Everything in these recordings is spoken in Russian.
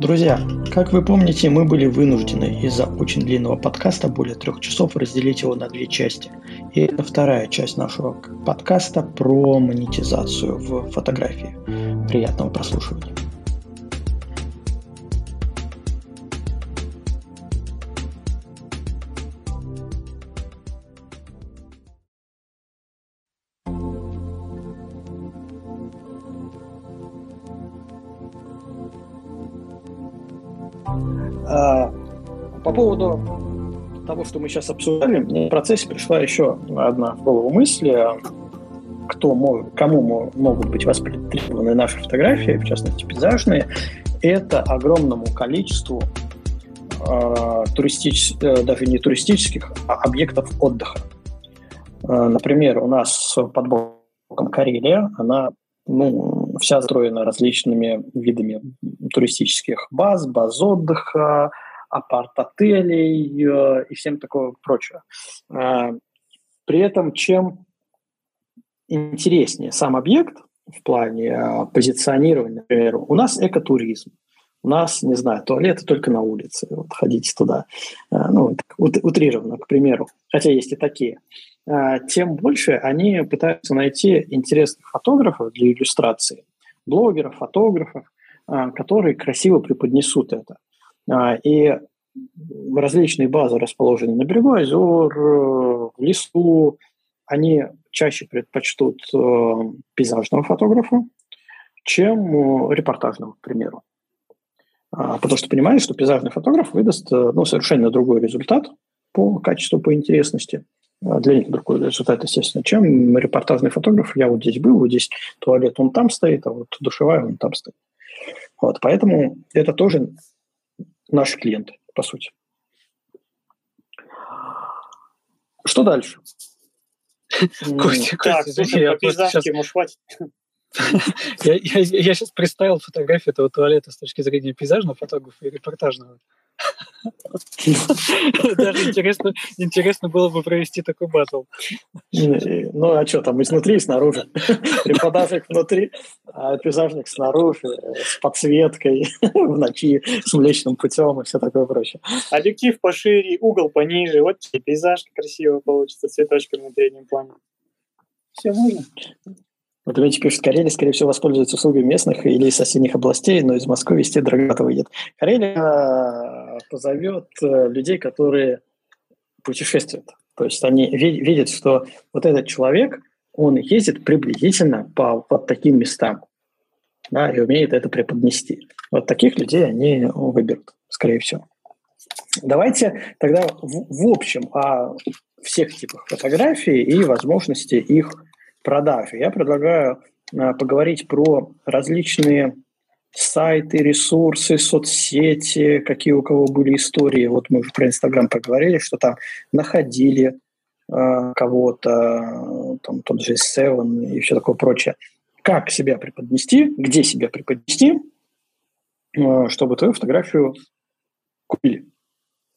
Друзья, как вы помните, мы были вынуждены из-за очень длинного подкаста, более трех часов, разделить его на две части. И это вторая часть нашего подкаста про монетизацию в фотографии. Приятного прослушивания. Мы сейчас обсуждали, мне в процессе пришла еще одна в голову мысль, кто мог, кому могут быть востребованы наши фотографии, в частности пейзажные, это огромному количеству э, туристич, э, даже не туристических, а объектов отдыха. Э, например, у нас с подборком Карелия, она ну, вся застроена различными видами туристических баз, баз отдыха, апарт-отелей э, и всем такого прочего. Э, при этом, чем интереснее сам объект в плане э, позиционирования, например, у нас экотуризм, у нас, не знаю, туалеты только на улице, вот ходите туда, ну, утрированно, к примеру, хотя есть и такие, тем больше они пытаются найти интересных фотографов для иллюстрации, блогеров, фотографов, которые красиво преподнесут это. А, и различные базы расположены на берегу озер, в лесу. Они чаще предпочтут э, пейзажного фотографа, чем э, репортажного, к примеру. А, потому что понимаешь, что пейзажный фотограф выдаст э, ну, совершенно другой результат по качеству, по интересности. А для них другой результат, естественно, чем репортажный фотограф. Я вот здесь был, вот здесь туалет, он там стоит, а вот душевая, он там стоит. Вот, поэтому это тоже наши клиенты, по сути. Что дальше? Костя, сейчас... может, хватит? я, я, я сейчас представил фотографию этого туалета с точки зрения пейзажного фотографа и репортажного. Даже интересно, интересно было бы провести такой батл. Ну, а что там, изнутри и снаружи. Репортажник внутри, а пейзажник снаружи, с подсветкой, в ночи, с млечным путем и все такое прочее. Объектив пошире, угол пониже, вот пейзажка красиво получится, цветочками на переднем плане. Все можно. Вот Дмитрий пишет, Карелия, скорее всего, воспользуется услугами местных или соседних областей, но из Москвы везде дорогато выйдет. Карелия э, позовет э, людей, которые путешествуют. То есть они видят, что вот этот человек, он ездит приблизительно по вот таким местам да, и умеет это преподнести. Вот таких людей они выберут, скорее всего. Давайте тогда в, в общем о всех типах фотографий и возможности их продажи. Я предлагаю э, поговорить про различные сайты, ресурсы, соцсети, какие у кого были истории. Вот мы уже про Инстаграм поговорили, что там находили э, кого-то, там тот же Seven и все такое прочее. Как себя преподнести, где себя преподнести, э, чтобы твою фотографию купили.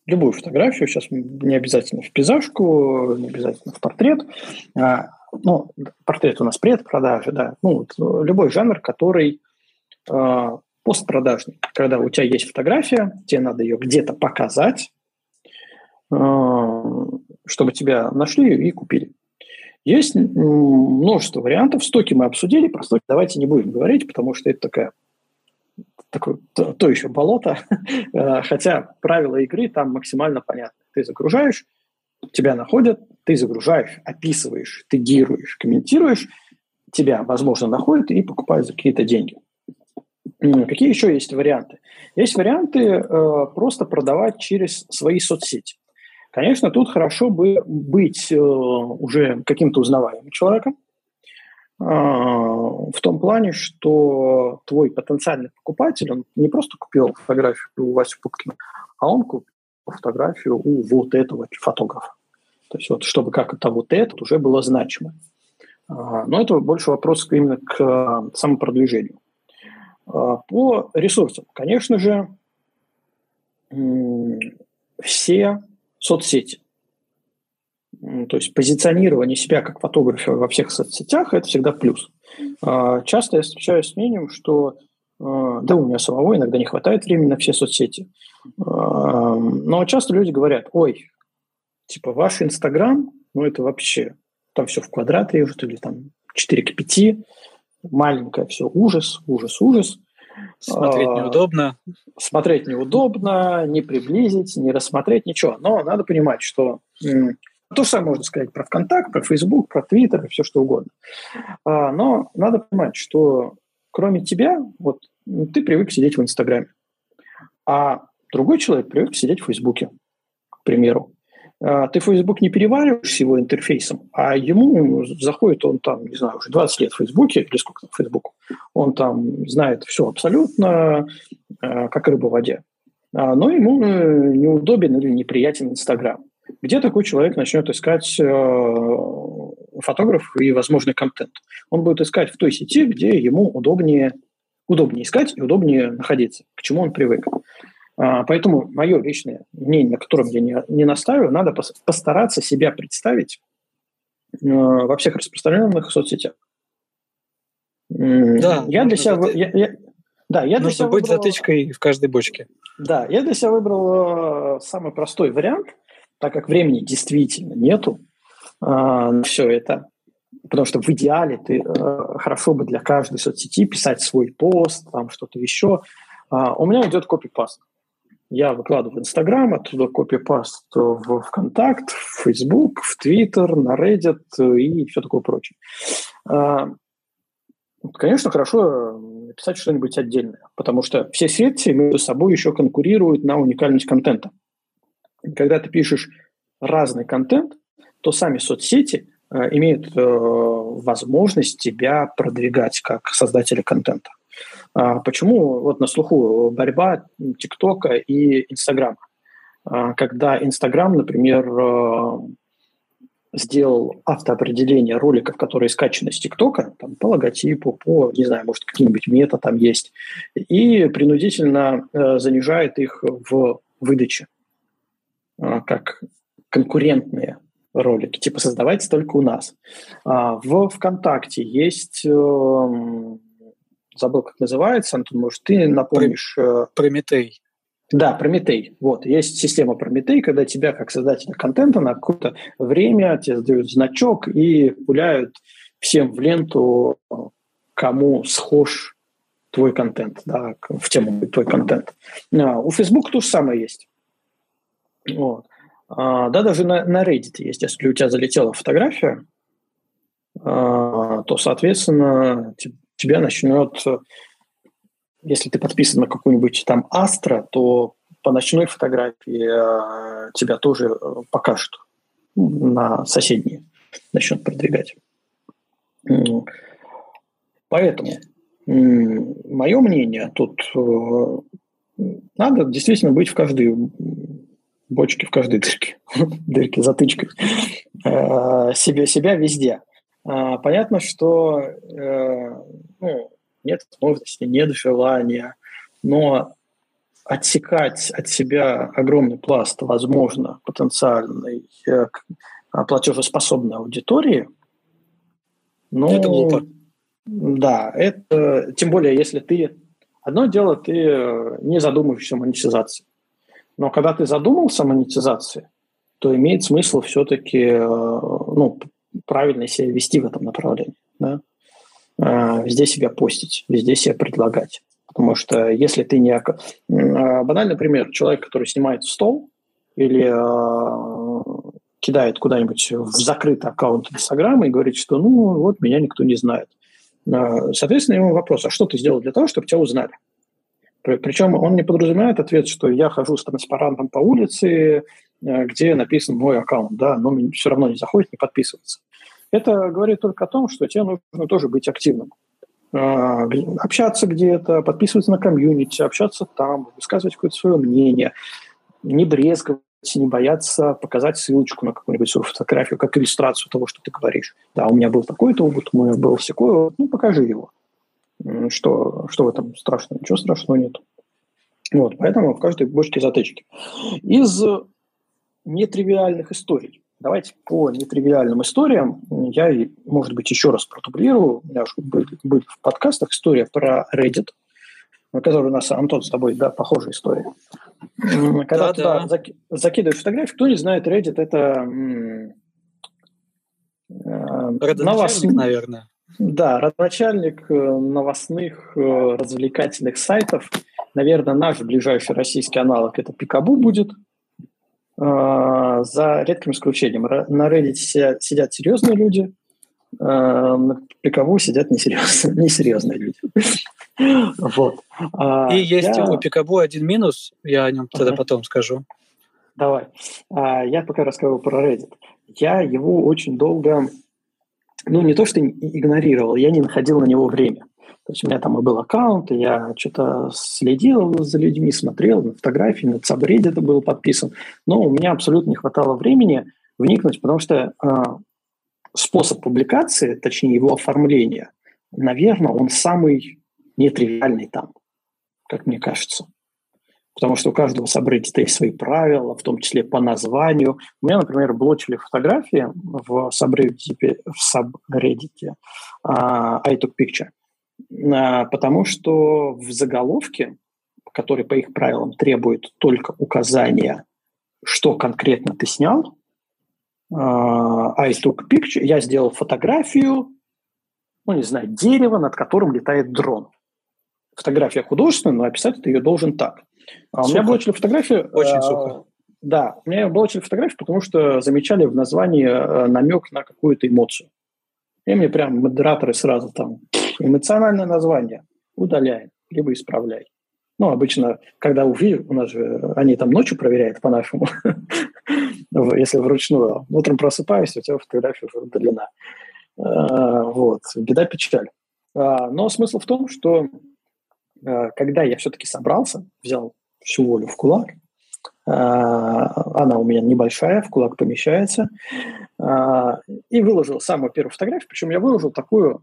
Любую фотографию, сейчас не обязательно в пейзажку, не обязательно в портрет, а ну, портрет у нас предпродажи, да, ну, вот, любой жанр, который э, постпродажный, когда у тебя есть фотография, тебе надо ее где-то показать, э, чтобы тебя нашли и купили. Есть множество вариантов. Стоки мы обсудили, про стоки давайте не будем говорить, потому что это такая такое то, то еще болото, э, хотя правила игры там максимально понятны. Ты загружаешь, тебя находят, ты загружаешь, описываешь, тегируешь, комментируешь, тебя, возможно, находят и покупают за какие-то деньги. Какие еще есть варианты? Есть варианты э, просто продавать через свои соцсети. Конечно, тут хорошо бы быть э, уже каким-то узнаваемым человеком, э, в том плане, что твой потенциальный покупатель, он не просто купил фотографию у Васи Пупкина, а он купил фотографию у вот этого фотографа. То есть вот чтобы как это вот этот уже было значимо. А, но это больше вопрос именно к а, самопродвижению. А, по ресурсам, конечно же, все соцсети. То есть позиционирование себя как фотографа во всех соцсетях – это всегда плюс. Часто я встречаюсь с мнением, что Да, у меня самого иногда не хватает времени на все соцсети. Но часто люди говорят, ой, типа ваш Инстаграм, ну это вообще, там все в квадрат режут или там 4 к 5, маленькое все, ужас, ужас, ужас. Смотреть а, неудобно. Смотреть неудобно, не приблизить, не рассмотреть, ничего. Но надо понимать, что то же самое можно сказать про ВКонтакт, про Фейсбук, про Твиттер и все что угодно. А, но надо понимать, что кроме тебя, вот ты привык сидеть в Инстаграме, а другой человек привык сидеть в Фейсбуке, к примеру. А, ты Facebook не перевариваешь с его интерфейсом, а ему заходит он там, не знаю, уже 20 лет в Фейсбуке, или сколько там Фейсбуку, он там знает все абсолютно, а, как рыба в воде. А, но ему э, неудобен или неприятен Инстаграм. Где такой человек начнет искать э, фотограф и возможный контент? Он будет искать в той сети, где ему удобнее, удобнее искать и удобнее находиться, к чему он привык. А, поэтому мое личное мнение, на котором я не, не настаиваю, надо постараться себя представить э, во всех распространенных соцсетях. Да, я для себя... Я, я, да, я для себя быть выбрал, затычкой в каждой бочке. Да, я для себя выбрал э, самый простой вариант, так как времени действительно нету э, на все это. Потому что в идеале ты э, хорошо бы для каждой соцсети писать свой пост, там что-то еще. Uh, у меня идет копипаст я выкладываю в Инстаграм, оттуда копипаст в ВКонтакт, в Фейсбук, в Твиттер, на Reddit и все такое прочее. А, конечно, хорошо написать что-нибудь отдельное, потому что все сети между собой еще конкурируют на уникальность контента. Когда ты пишешь разный контент, то сами соцсети э, имеют э, возможность тебя продвигать как создателя контента. А почему вот на слуху борьба ТикТока и Инстаграма? А, когда Инстаграм, например, э, сделал автоопределение роликов, которые скачаны с ТикТока, там, по логотипу, по, не знаю, может, какие-нибудь мета там есть, и принудительно э, занижает их в выдаче, как конкурентные ролики, типа создавайте только у нас. А в ВКонтакте есть э, забыл, как называется, Антон, может, ты напомнишь? Э, Прометей. Да, Прометей. Вот, есть система Прометей, когда тебя, как создателя контента, на какое-то время тебе дают значок и пуляют всем в ленту, кому схож твой контент, да, в тему твой контент. А, у Facebook то же самое есть. Вот. А, да, даже на, на Reddit есть. Если у тебя залетела фотография, а, то, соответственно, тебя начнет, если ты подписан на какую-нибудь там Астра, то по ночной фотографии э, тебя тоже э, покажут на соседние, начнут продвигать. Поэтому мое мнение тут э, надо действительно быть в каждой бочке, в каждой дырке, дырке, затычках, себя, себя везде. А, понятно, что э, ну, нет возможности, нет желания, но отсекать от себя огромный пласт, возможно, потенциальной э, платежеспособной аудитории, ну, это глупо. Да, это тем более, если ты одно дело, ты э, не задумываешься о монетизации, но когда ты задумался о монетизации, то имеет смысл все-таки ну, правильно себя вести в этом направлении. Да? А, везде себя постить, везде себя предлагать. Потому что если ты не... А, банальный пример. Человек, который снимает стол или а, кидает куда-нибудь в закрытый аккаунт Инстаграма и говорит, что ну вот меня никто не знает. Соответственно, ему вопрос, а что ты сделал для того, чтобы тебя узнали? Причем он не подразумевает ответ, что я хожу с транспарантом по улице, где написан мой аккаунт, да, но все равно не заходит, не подписывается. Это говорит только о том, что тебе нужно тоже быть активным. А, общаться где-то, подписываться на комьюнити, общаться там, высказывать какое-то свое мнение, не брезговать, не бояться показать ссылочку на какую-нибудь свою фотографию, как иллюстрацию того, что ты говоришь. Да, у меня был такой-то опыт, у меня был всякой опыт, ну, покажи его. Что, что в этом страшного? Ничего страшного нет. Вот, поэтому в каждой бочке затычки. Из нетривиальных историй. Давайте по нетривиальным историям. Я, может быть, еще раз продублирую. У меня уже были, в подкастах история про Reddit. который у нас, Антон, с тобой, да, похожая история. Когда да, туда да. закидываешь фотографию, кто не знает, Reddit – это Родоначальник, наверное. Да, родоначальник э, новостных э, развлекательных сайтов. Наверное, наш ближайший российский аналог – это Пикабу будет – за редким исключением. На Reddit сидят серьезные люди, а, на Пикову сидят несерьезные, несерьезные люди. Вот. А, И есть я... у Пикабу один минус, я о нем тогда ага. потом скажу. Давай. Я пока расскажу про Reddit. Я его очень долго, ну не то что игнорировал, я не находил на него время. То есть у меня там и был аккаунт, и я что-то следил за людьми, смотрел на фотографии, на Subreddit был подписан. Но у меня абсолютно не хватало времени вникнуть, потому что э, способ публикации, точнее его оформления, наверное, он самый нетривиальный там, как мне кажется. Потому что у каждого сабреддита есть свои правила, в том числе по названию. У меня, например, блочили фотографии в сабреддите, в сабреддите uh, I took picture – а, потому что в заголовке, который по их правилам требует только указания, что конкретно ты снял, а, I took picture, я сделал фотографию, ну, не знаю, дерева, над которым летает дрон. Фотография художественная, но описать ты ее должен так. А у меня была фотография... Очень а, сухо. Да, у меня была фотография, потому что замечали в названии намек на какую-то эмоцию. И мне прям модераторы сразу там эмоциональное название удаляем, либо исправляй. Ну, обычно, когда увидят, у нас же они там ночью проверяют по-нашему, если вручную. Утром просыпаюсь, у тебя фотография уже удалена. А, вот, беда, печаль. А, но смысл в том, что когда я все-таки собрался, взял всю волю в кулак, она у меня небольшая, в кулак помещается, и выложил самую первую фотографию, причем я выложил такую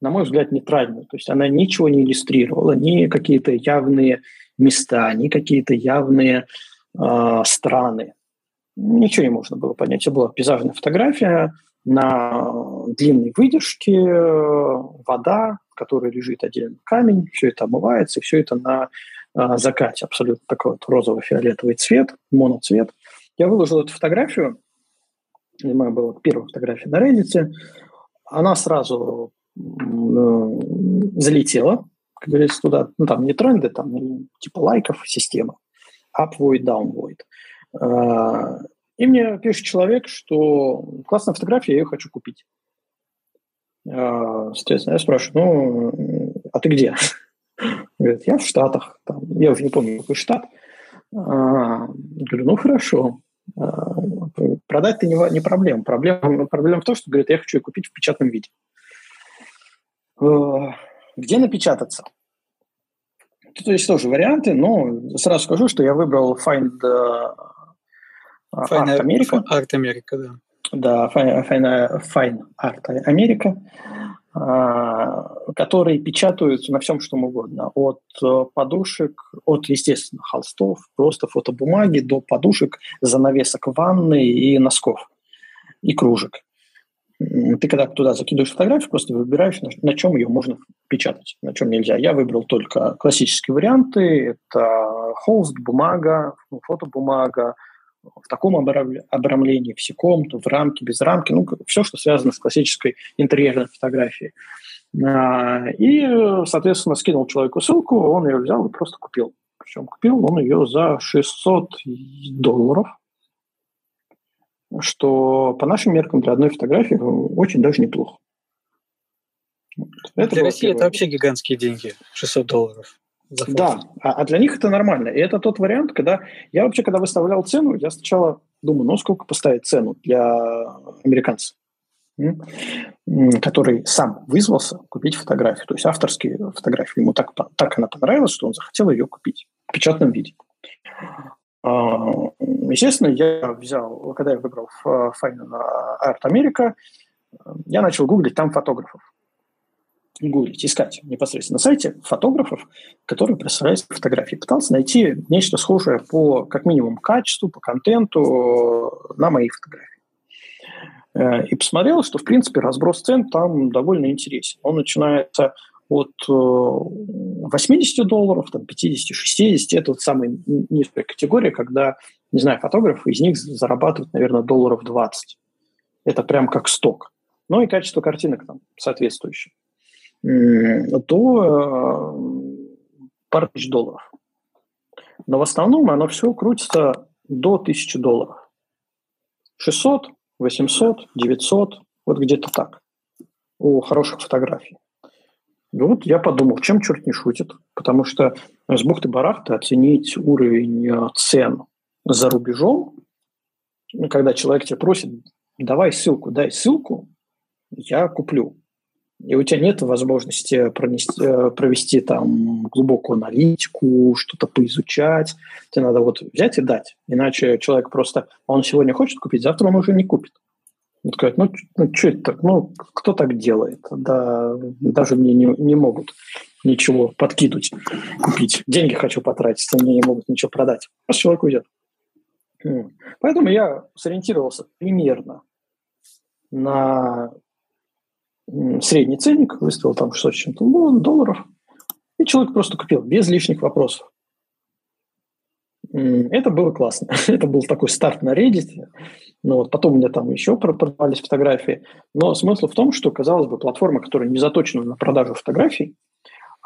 на мой взгляд, нейтральную. То есть она ничего не иллюстрировала, ни какие-то явные места, ни какие-то явные э, страны. Ничего не можно было понять. Это была пейзажная фотография на длинной выдержке, вода, в которой лежит один камень, все это омывается, и все это на э, закате. Абсолютно такой вот розово-фиолетовый цвет, моноцвет. Я выложил эту фотографию, это моя была первая фотография на Reddit, она сразу залетела, как говорится, туда, ну, там не тренды, там типа лайков система, upvoid, downvoid. А, и мне пишет человек, что классная фотография, я ее хочу купить. А, соответственно, я спрашиваю, ну, а ты где? Говорит, я в Штатах. Там, я уже не помню, какой штат. А, говорю, ну, хорошо. Продать-то не, не проблема. Проблема, проблема в том, что, говорит, я хочу ее купить в печатном виде. Э, где напечататься? Тут есть тоже варианты, но сразу скажу, что я выбрал Find uh, Fine Art America. Art America, да. Да, Fine, Fine, Fine Art America, которые печатаются на всем, что угодно. От э, подушек, от, естественно, холстов, просто фотобумаги до подушек, занавесок ванны и носков, и кружек. Ты когда туда закидываешь фотографию, просто выбираешь, на, на чем ее можно печатать, на чем нельзя. Я выбрал только классические варианты. Это холст, бумага, фотобумага, в таком обрамлении, в секом, то в рамке, без рамки, ну, все, что связано с классической интерьерной фотографией. А, и, соответственно, скинул человеку ссылку, он ее взял и просто купил. Причем купил он ее за 600 долларов что по нашим меркам для одной фотографии очень даже неплохо. Это для России это вообще гигантские деньги, 600 долларов. Да, а, а для них это нормально. И это тот вариант, когда я вообще, когда выставлял цену, я сначала думаю, ну сколько поставить цену для американца, который сам вызвался купить фотографию, то есть авторские фотографии. Ему так, так она понравилась, что он захотел ее купить в печатном виде. А, естественно, я взял, когда я выбрал Final Art America, я начал гуглить там фотографов. Гуглить, искать непосредственно на сайте фотографов, которые представляют фотографии. Пытался найти нечто схожее по, как минимум, качеству, по контенту на мои фотографии. Э, и посмотрел, что, в принципе, разброс цен там довольно интересен. Он начинается от 80 долларов, там, 50, 60. Это вот самая низкая категория, когда, не знаю, фотографы из них зарабатывают, наверное, долларов 20. Это прям как сток. Ну и качество картинок там соответствующее. То пару тысяч долларов. Но в основном оно все крутится до 1000 долларов. 600, 800, 900, вот где-то так. У хороших фотографий. И вот я подумал, чем черт не шутит, потому что с бухты-барахты оценить уровень э, цен за рубежом, когда человек тебя просит, давай ссылку, дай ссылку, я куплю и у тебя нет возможности пронести, э, провести там глубокую аналитику, что-то поизучать. Тебе надо вот взять и дать. Иначе человек просто, он сегодня хочет купить, завтра он уже не купит. Он сказать, ну, ну что это так? Ну, кто так делает? Да, даже мне не, не могут ничего подкинуть, купить. Деньги хочу потратить, а мне не могут ничего продать. Просто человек уйдет. Поэтому я сориентировался примерно на средний ценник, выставил там 600 чем-то долларов, и человек просто купил без лишних вопросов. Это было классно. Это был такой старт на Reddit. Ну, вот потом у меня там еще продавались фотографии. Но смысл в том, что, казалось бы, платформа, которая не заточена на продажу фотографий,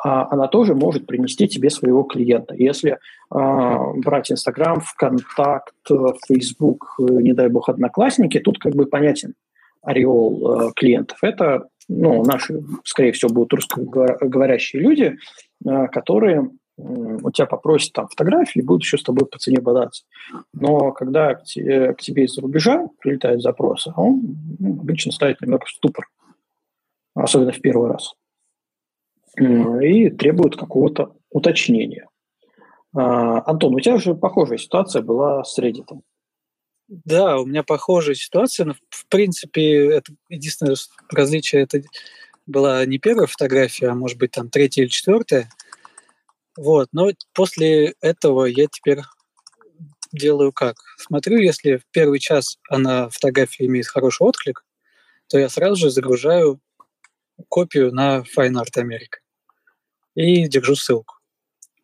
а, она тоже может принести тебе своего клиента. Если а, брать Инстаграм, ВКонтакт, Фейсбук, не дай бог, Одноклассники, тут как бы понятен ореол э, клиентов. Это ну, наши, скорее всего, будут русскоговорящие люди, э, которые у тебя попросят там фотографии и будут еще с тобой по цене бодаться. Но когда к тебе, из-за рубежа прилетает запрос, он ну, обычно ставит немного в ступор, особенно в первый раз, и требует какого-то уточнения. А, Антон, у тебя же похожая ситуация была с Reddit. Да, у меня похожая ситуация, но в принципе это единственное различие это была не первая фотография, а может быть там третья или четвертая. Вот, но после этого я теперь делаю как? Смотрю, если в первый час она фотография имеет хороший отклик, то я сразу же загружаю копию на Fine Art America и держу ссылку.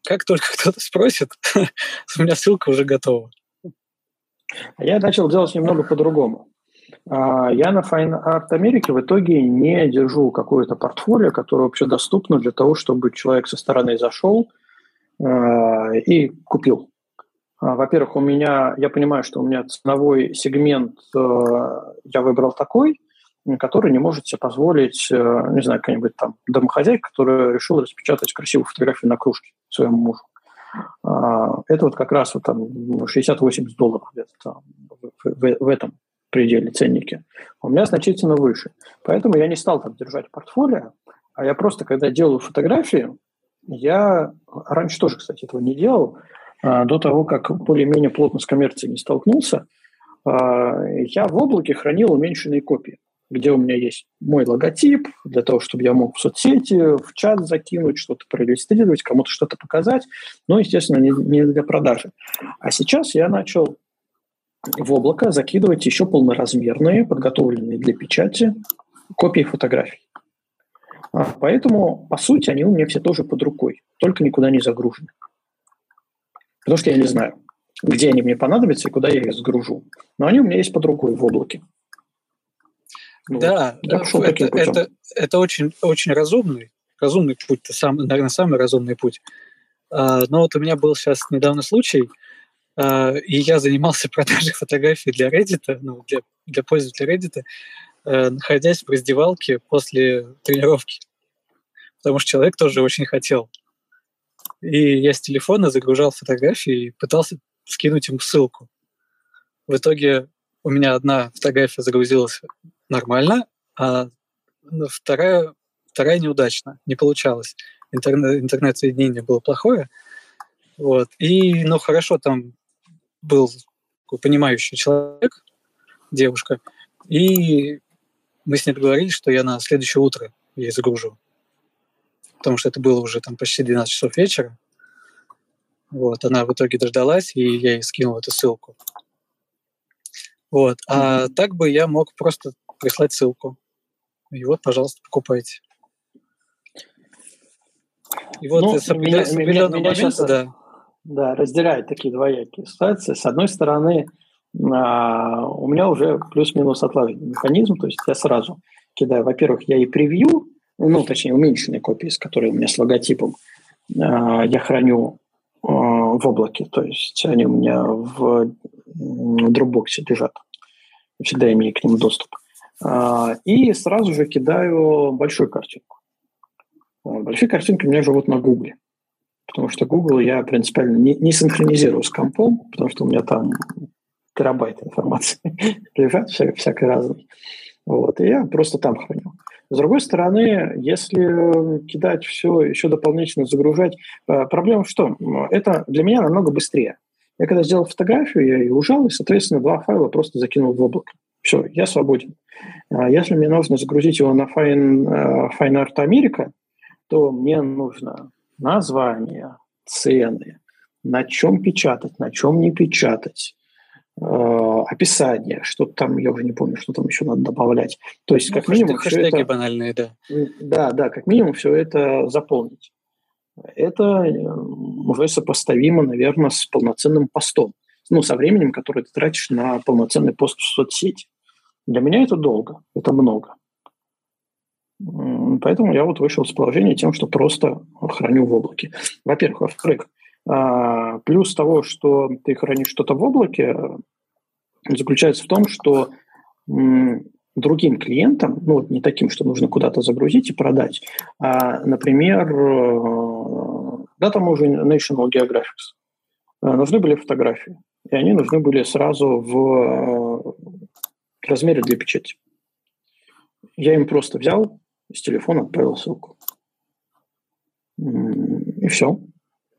Как только кто-то спросит, у меня ссылка уже готова. А я начал делать немного по-другому. А, я на Fine Art America в итоге не держу какое-то портфолио, которое вообще доступно для того, чтобы человек со стороны зашел а, и купил. Во-первых, у меня, я понимаю, что у меня ценовой сегмент, я выбрал такой, который не может себе позволить, не знаю, какая-нибудь там домохозяйка, которая решила распечатать красивую фотографию на кружке своему мужу. А, это вот как раз вот там 60-80 долларов где-то в, в этом пределе ценники. У меня значительно выше. Поэтому я не стал там держать портфолио, а я просто, когда делаю фотографии, я раньше тоже, кстати, этого не делал, а, до того, как более-менее плотно с коммерцией не столкнулся, а, я в облаке хранил уменьшенные копии где у меня есть мой логотип, для того, чтобы я мог в соцсети, в чат закинуть, что-то проиллюстрировать, кому-то что-то показать, но, естественно, не, не для продажи. А сейчас я начал в облако закидывать еще полноразмерные, подготовленные для печати копии фотографий. А, поэтому, по сути, они у меня все тоже под рукой, только никуда не загружены. Потому что я не знаю, где они мне понадобятся и куда я их сгружу. Но они у меня есть под рукой в облаке. Ну, да, это, это, это очень, очень разумный, разумный путь, это сам, наверное, самый разумный путь. А, но вот у меня был сейчас недавно случай, а, и я занимался продажей фотографий для Reddit, ну, для, для пользователя Reddit, а, находясь в раздевалке после тренировки. Потому что человек тоже очень хотел. И я с телефона загружал фотографии и пытался скинуть ему ссылку. В итоге у меня одна фотография загрузилась нормально, а вторая, вторая неудачно, не получалось. Интернет, интернет-соединение было плохое. Вот. И, ну, хорошо, там был понимающий человек, девушка, и мы с ней договорились, что я на следующее утро ей загружу. Потому что это было уже там почти 12 часов вечера. Вот, она в итоге дождалась, и я ей скинул эту ссылку. Вот. А mm-hmm. так бы я мог просто прислать ссылку. И вот, пожалуйста, покупайте. И вот ну, с меня, меня сейчас, да. да, разделяют такие двоякие ситуации. С одной стороны, а, у меня уже плюс-минус отлаженный механизм, то есть я сразу кидаю, во-первых, я и превью, ну, точнее, уменьшенные копии, с которой у меня с логотипом, а, я храню а, в облаке, то есть они у меня в Dropbox лежат, всегда имею к ним доступ. И сразу же кидаю большую картинку. Большие картинки у меня живут на Гугле, потому что Google я принципиально не, не синхронизирую с компом, потому что у меня там терабайт информации лежат, вся, всякой разной. Вот, и я просто там храню. С другой стороны, если кидать все, еще дополнительно загружать, э, проблема в том, это для меня намного быстрее. Я когда сделал фотографию, я ее ужал, и, соответственно, два файла просто закинул в облако. Все, я свободен. А если мне нужно загрузить его на Fine, э, Fine Art America, то мне нужно название, цены, на чем печатать, на чем не печатать, Э, описание, что там, я уже не помню, что там еще надо добавлять. То есть, ну, как минимум, все это, банальные, да. Да, да, как минимум все это заполнить. Это э, уже сопоставимо, наверное, с полноценным постом. Ну, со временем, которое ты тратишь на полноценный пост в соцсети. Для меня это долго, это много. Поэтому я вот вышел с положения тем, что просто храню в облаке. Во-первых. Во-вторых, а, плюс того, что ты хранишь что-то в облаке, заключается в том, что другим клиентам, ну, не таким, что нужно куда-то загрузить и продать, а, например, э, да, там уже National Geographic, нужны были фотографии, и они нужны были сразу в э, размере для печати. Я им просто взял, с телефона отправил ссылку. И все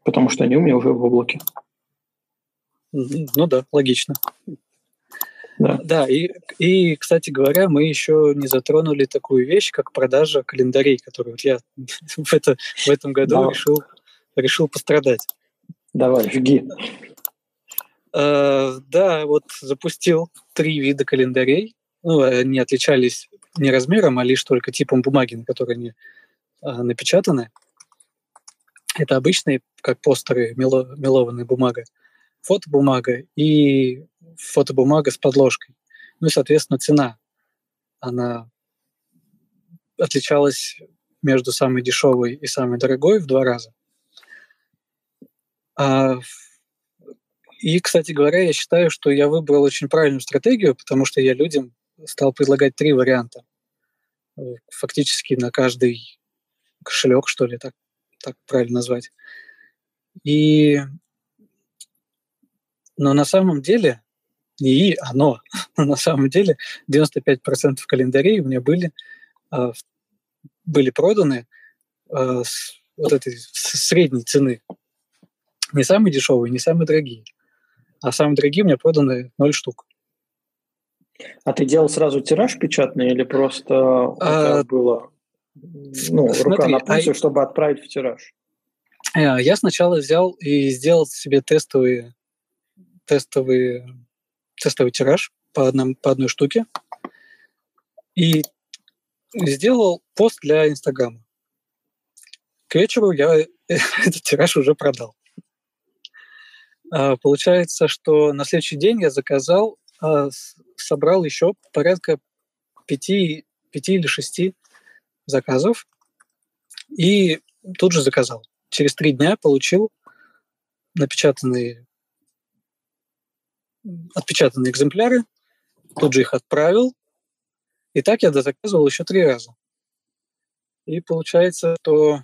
потому что они у меня уже в облаке. Ну да, логично. Да, да и, и, кстати говоря, мы еще не затронули такую вещь, как продажа календарей, которую я в, это, в этом году Давай. решил, решил пострадать. Давай, жги. Uh, да, вот запустил три вида календарей. Ну, они отличались не размером, а лишь только типом бумаги, на которой они uh, напечатаны. Это обычные, как постеры, мело, мелованная бумага, фотобумага и фотобумага с подложкой. Ну и, соответственно, цена. Она отличалась между самой дешевой и самой дорогой в два раза. А, и, кстати говоря, я считаю, что я выбрал очень правильную стратегию, потому что я людям стал предлагать три варианта. Фактически на каждый кошелек, что ли, так так правильно назвать. И, но на самом деле, не и оно, но на самом деле 95% календарей у меня были, а, были проданы а, с вот этой средней цены. Не самые дешевые, не самые дорогие. А самые дорогие у меня проданы 0 штук. А ты делал сразу тираж печатный или просто а, было ну, рука Смотри, на пульсе, а... чтобы отправить в тираж? Э, я сначала взял и сделал себе тестовые, тестовые, тестовый тираж по, одном, по одной штуке. И сделал пост для Инстаграма. К вечеру я этот тираж уже продал. А, получается, что на следующий день я заказал, а, собрал еще порядка пяти, пяти или шести заказов и тут же заказал. Через три дня получил напечатанные отпечатанные экземпляры, тут же их отправил, и так я дозаказывал еще три раза. И получается, что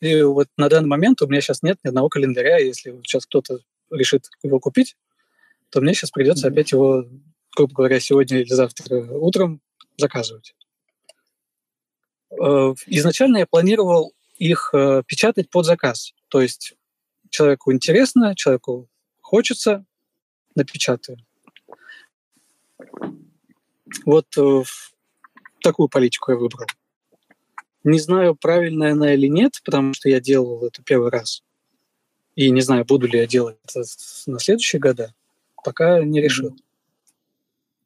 и вот на данный момент у меня сейчас нет ни одного календаря. Если сейчас кто-то решит его купить, то мне сейчас придется mm-hmm. опять его, грубо говоря, сегодня или завтра утром заказывать. Э, изначально я планировал их э, печатать под заказ. То есть человеку интересно, человеку хочется, напечатаю. Вот э, такую политику я выбрал. Не знаю, правильная она или нет, потому что я делал это первый раз. И не знаю, буду ли я делать это на следующие года. Пока не решил. Mm-hmm.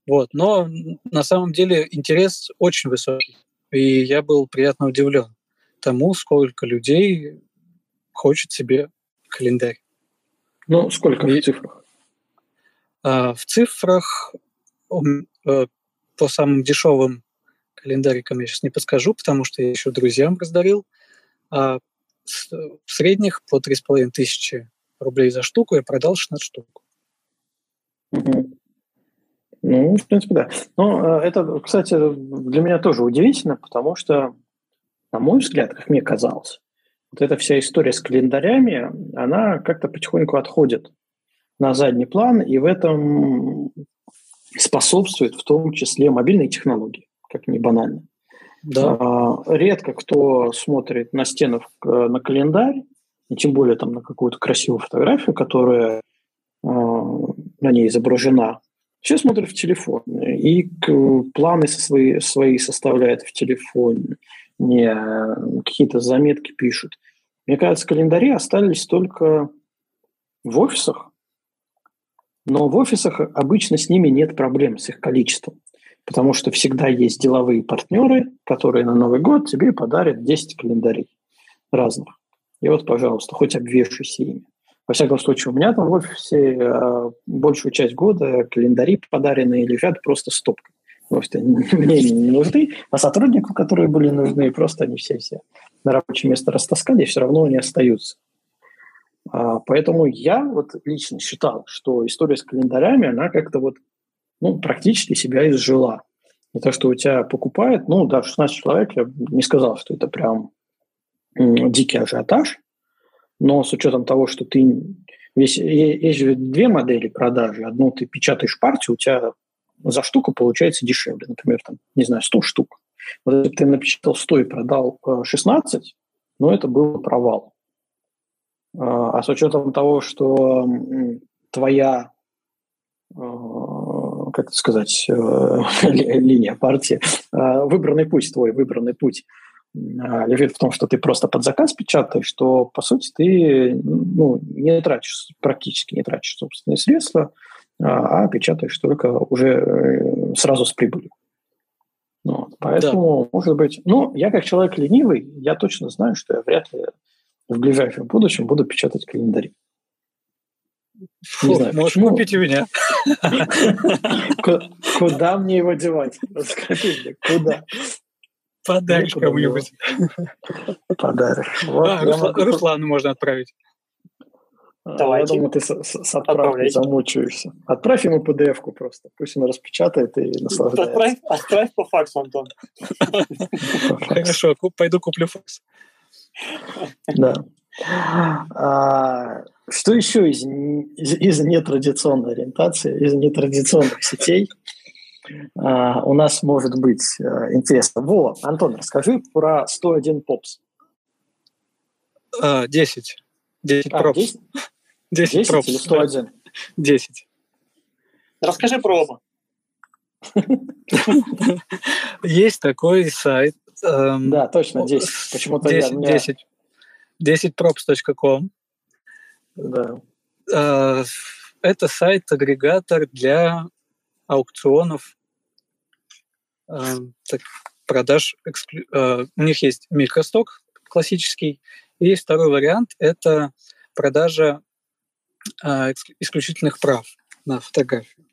Вот. Но на самом деле интерес очень высокий. И я был приятно удивлен. тому, сколько людей хочет себе календарь. Ну, сколько И, в цифрах? А, в цифрах а, по самым дешевым календарикам я сейчас не подскажу, потому что я еще друзьям раздарил. А в средних по 3,5 тысячи рублей за штуку я продал 16 штук. Ну, в принципе, да. Но э, это, кстати, для меня тоже удивительно, потому что, на мой взгляд, как мне казалось, вот эта вся история с календарями, она как-то потихоньку отходит на задний план, и в этом способствует в том числе мобильные технологии, как ни банально. Да. А, редко кто смотрит на стену на календарь, и тем более там на какую-то красивую фотографию, которая а, на ней изображена. Все смотрят в телефон и планы свои, свои составляют в телефоне, не какие-то заметки пишут. Мне кажется, календари остались только в офисах, но в офисах обычно с ними нет проблем, с их количеством. Потому что всегда есть деловые партнеры, которые на Новый год тебе подарят 10 календарей разных. И вот, пожалуйста, хоть обвешайся ими. Во всяком случае, у меня там в офисе э, большую часть года календари подаренные лежат просто стопкой. Что мне не нужны, а сотрудникам, которые были нужны, просто они все-все на рабочее место растаскали, и все равно они остаются. А, поэтому я вот лично считал, что история с календарями, она как-то вот ну, практически себя изжила. И то, что у тебя покупают, ну, да, 16 человек, я не сказал, что это прям дикий ажиотаж, но с учетом того, что ты весь, есть две модели продажи. Одну ты печатаешь партию, у тебя за штуку получается дешевле. Например, там, не знаю, 100 штук. Вот если ты напечатал 100 и продал 16, ну, это был провал. А, а с учетом того, что твоя, а, как это сказать, э, линия партии, а, выбранный путь твой, выбранный путь лежит в том, что ты просто под заказ печатаешь, то, по сути, ты ну, не тратишь, практически не тратишь собственные средства, а печатаешь только уже э, сразу с прибылью. Вот, поэтому, да. может быть, ну, я как человек ленивый, я точно знаю, что я вряд ли в ближайшем будущем буду печатать календари. Фу, не знаю, можешь почему. купить у меня. Куда мне его девать? Скажи мне, куда? Подаришь кому-нибудь. Подаришь. Руслану можно отправить. Давайте. Я думаю, ты с, с отправкой замучаешься. Отправь ему PDF-ку просто. Пусть он распечатает и наслаждается. Отправь, отправь по факсу, Антон. Хорошо, пойду куплю факс. Да. А, что еще из, из, из нетрадиционной ориентации, из нетрадиционных сетей а, у нас может быть а, интересно? Во, Антон, расскажи про 101 попс. 10. 10 а, 10? 10, 10 пропс. или 101? 10. Расскажи про оба. Есть такой сайт. Эм, да, точно, 10. Почему-то 10, я, 10, 10props.com. Да. Э, это сайт-агрегатор для аукционов, э, продаж. Э, у них есть микросток классический, и второй вариант – это продажа а, исключительных прав на фотографию.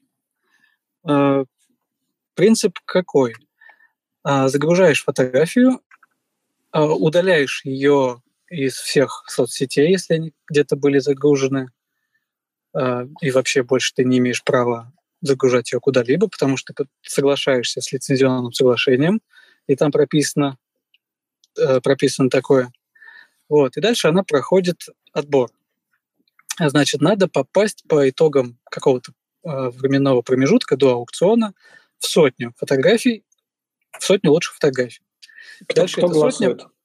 А, принцип какой? А, загружаешь фотографию, удаляешь ее из всех соцсетей, если они где-то были загружены, и вообще больше ты не имеешь права загружать ее куда-либо, потому что ты соглашаешься с лицензионным соглашением, и там прописано, э, прописано такое. Вот. И дальше она проходит отбор. Значит, надо попасть по итогам какого-то э, временного промежутка до аукциона в сотню фотографий, в сотню лучших фотографий. Кто, Дальше кто голосует? Сотня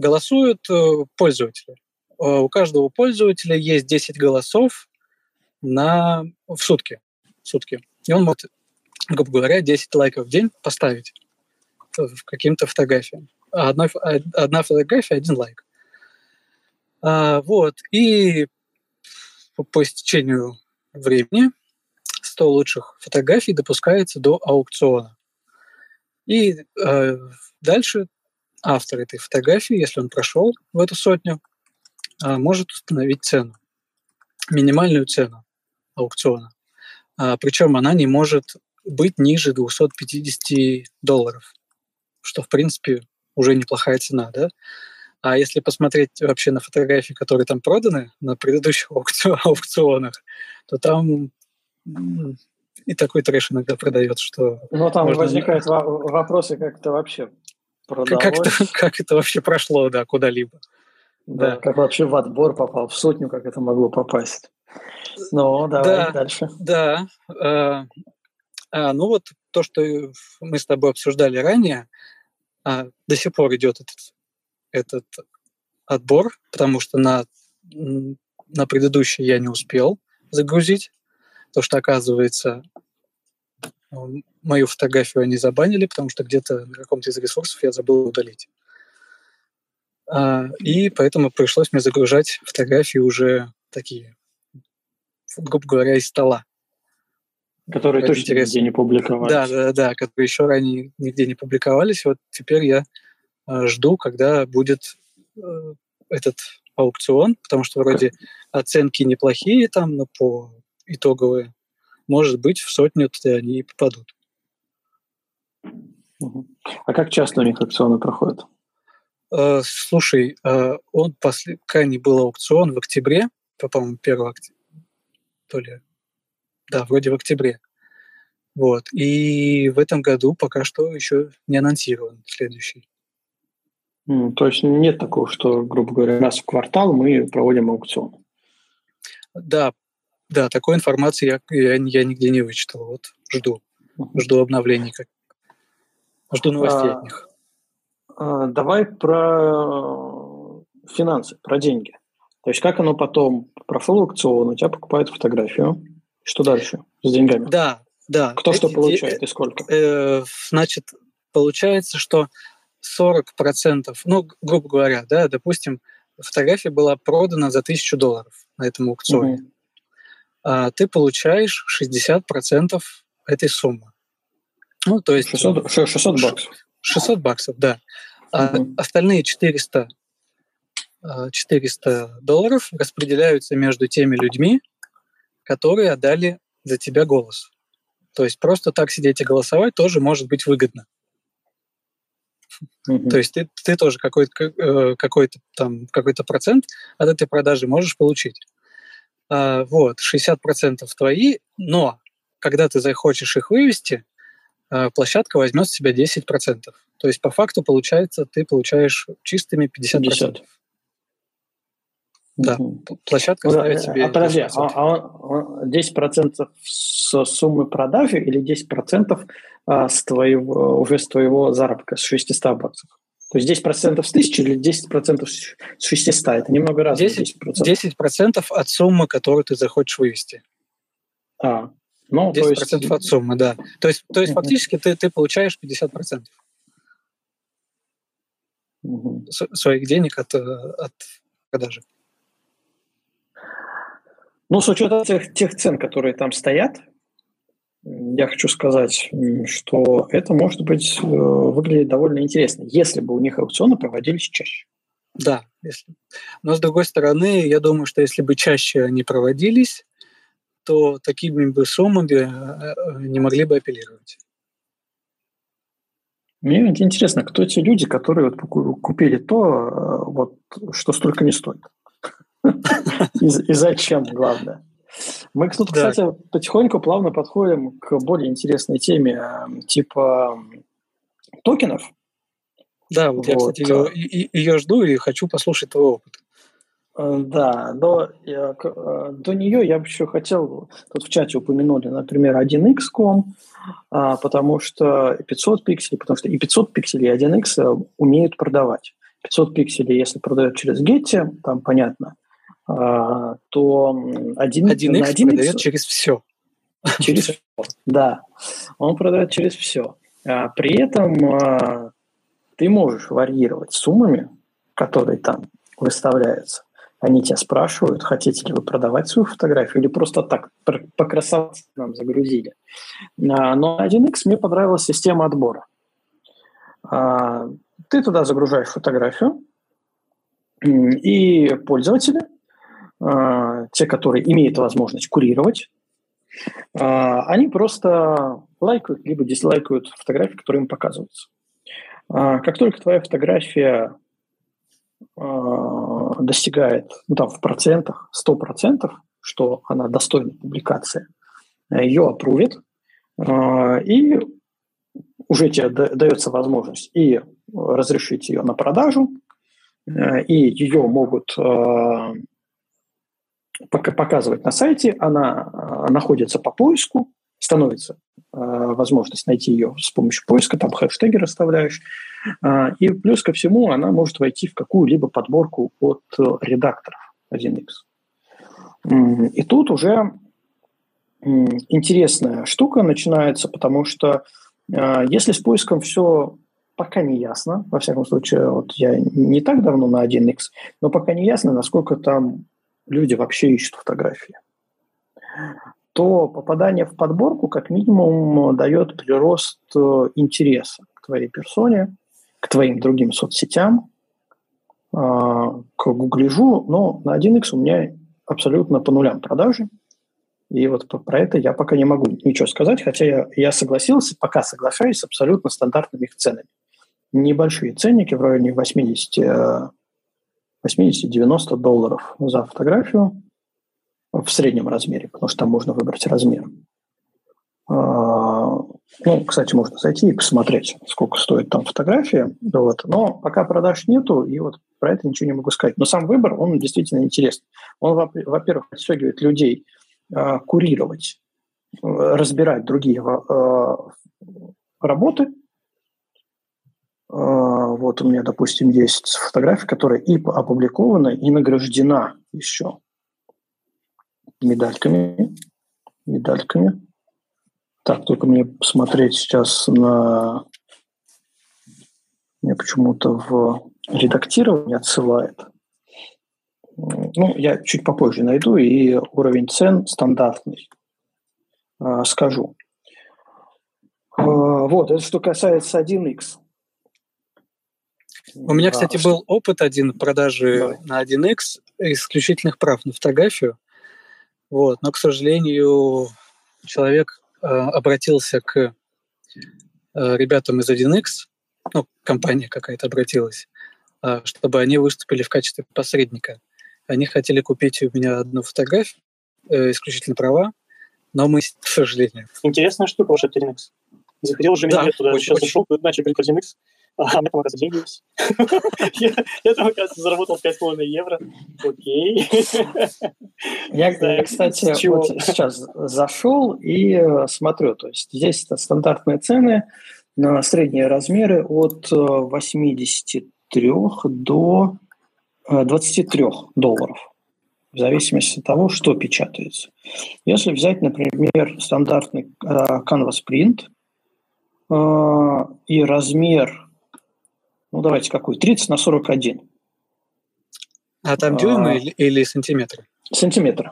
голосуют э, пользователи. Э, у каждого пользователя есть 10 голосов на, в сутки. В сутки. И он может, грубо говоря, 10 лайков в день поставить в каким-то фотографиям. А одна, одна фотография – один лайк. А, вот. И по истечению времени 100 лучших фотографий допускается до аукциона. И э, дальше автор этой фотографии, если он прошел в эту сотню, а, может установить цену, минимальную цену аукциона. А, Причем она не может быть ниже 250 долларов, что, в принципе, уже неплохая цена, да? А если посмотреть вообще на фотографии, которые там проданы на предыдущих аукционах, то там и такой трэш иногда продает, что... Ну, там можно... возникают вопросы, как это вообще продалось. Как это, как это вообще прошло, да, куда-либо. Да, да, как вообще в отбор попал, в сотню, как это могло попасть. Ну, давай да, дальше. Да. Э, а, ну вот то, что мы с тобой обсуждали ранее, а, до сих пор идет этот, этот отбор, потому что на, на предыдущий я не успел загрузить, то что, оказывается, мою фотографию они забанили, потому что где-то на каком-то из ресурсов я забыл удалить. А, и поэтому пришлось мне загружать фотографии уже такие, грубо говоря, из стола. Которые точно интересно. нигде не публиковались. Да, да, да, которые еще ранее нигде не публиковались. Вот теперь я э, жду, когда будет э, этот аукцион, потому что вроде оценки неплохие там, но по итоговые. Может быть, в сотню они и попадут. А как часто у них аукционы проходят? Э, слушай, э, он после... крайний был аукцион в октябре, по-моему, 1 октября, то ли, да, вроде в октябре. Вот. И в этом году пока что еще не анонсирован следующий. Mm, то есть нет такого, что, грубо говоря, раз в квартал мы проводим аукцион? Да, да, такой информации я, я, я нигде не вычитал. Вот жду. Жду обновлений. Как... Жду новостей а, от них. А, давай про финансы, про деньги. То есть как оно потом прошел аукцион, у тебя покупают фотографию. Что дальше с деньгами? Да, да. Кто Эти что получает и сколько? Э, значит, получается, что 40%, ну, грубо говоря, да, допустим, фотография была продана за 1000 долларов на этом аукционе. Угу. А ты получаешь 60% этой суммы. Ну, то есть... 600, 600 баксов. 600 баксов, да. А угу. остальные 400, 400 а, долларов распределяются между теми людьми, которые отдали за тебя голос. То есть просто так сидеть и голосовать тоже может быть выгодно. Mm-hmm. То есть ты, ты тоже какой-то, э, какой-то там какой-то процент от этой продажи можешь получить. А, вот, 60% твои, но когда ты захочешь их вывести, а, площадка возьмет с себя 10%. То есть по факту получается, ты получаешь чистыми 50%. 50. Да, площадка ну, ставит себе... А подожди, а, а 10% с суммы продажи или 10% а, с твоего, уже с твоего заработка, с 600 баксов? То есть 10% с 1000 или 10% с 600? Это немного разное. 10%, 10%. 10% от суммы, которую ты захочешь вывести. А, ну, 10% то есть... от суммы, да. То есть, то есть фактически ты, ты получаешь 50% угу. своих денег от, от продажи. Ну, с учетом тех, тех цен, которые там стоят, я хочу сказать, что это может быть э, выглядит довольно интересно, если бы у них аукционы проводились чаще. Да, если. но с другой стороны, я думаю, что если бы чаще они проводились, то такими бы суммами э, э, не могли бы апеллировать. Мне интересно, кто те люди, которые вот купили то, вот, что столько не стоит. И зачем, главное. Мы тут, да. кстати, потихоньку плавно подходим к более интересной теме, эм, типа токенов. Да, вот, вот. я, кстати, ее, ее жду и хочу послушать твой опыт. Э, да, до, э, до нее я бы еще хотел, тут в чате упомянули, например, 1x.com, а, потому что 500 пикселей, потому что и 500 пикселей, и 1x э, умеют продавать. 500 пикселей, если продают через Getty, там понятно, то один, 1X, 1X продает через все. Через все, да. Он продает через все. А, при этом а, ты можешь варьировать суммами, которые там выставляются. Они тебя спрашивают, хотите ли вы продавать свою фотографию или просто так покрасоваться нам загрузили. Но 1X мне понравилась система отбора. ты туда загружаешь фотографию, и пользователи, а, те, которые имеют возможность курировать, а, они просто лайкают либо дизлайкают фотографии, которые им показываются. Как только твоя фотография достигает ну, там, в процентах, 100%, что она достойна публикации, ее опрувит, и уже тебе дается возможность и разрешить ее на продажу, и ее могут показывать на сайте, она э, находится по поиску, становится возможность найти ее с помощью поиска, там хэштеги расставляешь, и плюс ко всему она может войти в какую-либо подборку от редакторов 1x. И тут уже интересная штука начинается, потому что а, если с поиском все пока не ясно, во всяком случае, вот я не так давно на 1x, но пока не ясно, насколько там люди вообще ищут фотографии, то попадание в подборку как минимум дает прирост э, интереса к твоей персоне, к твоим другим соцсетям, а, к гуглежу, но на 1x у меня абсолютно по нулям продажи, и вот про это я пока не могу ничего сказать, хотя я, я согласился, пока соглашаюсь с абсолютно стандартными их ценами. Небольшие ценники в районе 80, 80-90 долларов за фотографию в среднем размере, потому что там можно выбрать размер. А, ну, кстати, можно зайти и посмотреть, сколько стоит там фотография. Вот. Но пока продаж нету, и вот про это ничего не могу сказать. Но сам выбор, он действительно интересный. Он, во-первых, подстегивает людей – Э, курировать, э, разбирать другие э, работы. Вот у меня, допустим, есть фотография, которая и опубликована, и награждена еще медальками. Медальками. Так, только мне посмотреть сейчас на... Мне почему-то в редактирование отсылает. Ну, я чуть попозже найду и уровень цен стандартный э, скажу. Э, вот, это что касается 1x. У меня, кстати, был опыт один продажи на 1x исключительных прав на фотографию. Вот. Но, к сожалению, человек э, обратился к э, ребятам из 1x, ну, компания какая-то обратилась, э, чтобы они выступили в качестве посредника. Они хотели купить у меня одну фотографию, э, исключительно права, но мы, к сожалению. Интересная штука ваша 1x. Закрыл же да, меня туда, очень, сейчас очень. зашел, иначе при 1x она оказывается гениус. Я там, оказывается, заработал 5,5 евро. Окей. Я, кстати, сейчас зашел и э, смотрю. То есть здесь стандартные цены на средние размеры от э, 83 до э, 23 долларов в зависимости от того, что печатается. Если взять, например, стандартный Canvas Print и размер ну давайте какой, 30 на 41. А там дюймы а, или, или сантиметры? Сантиметры.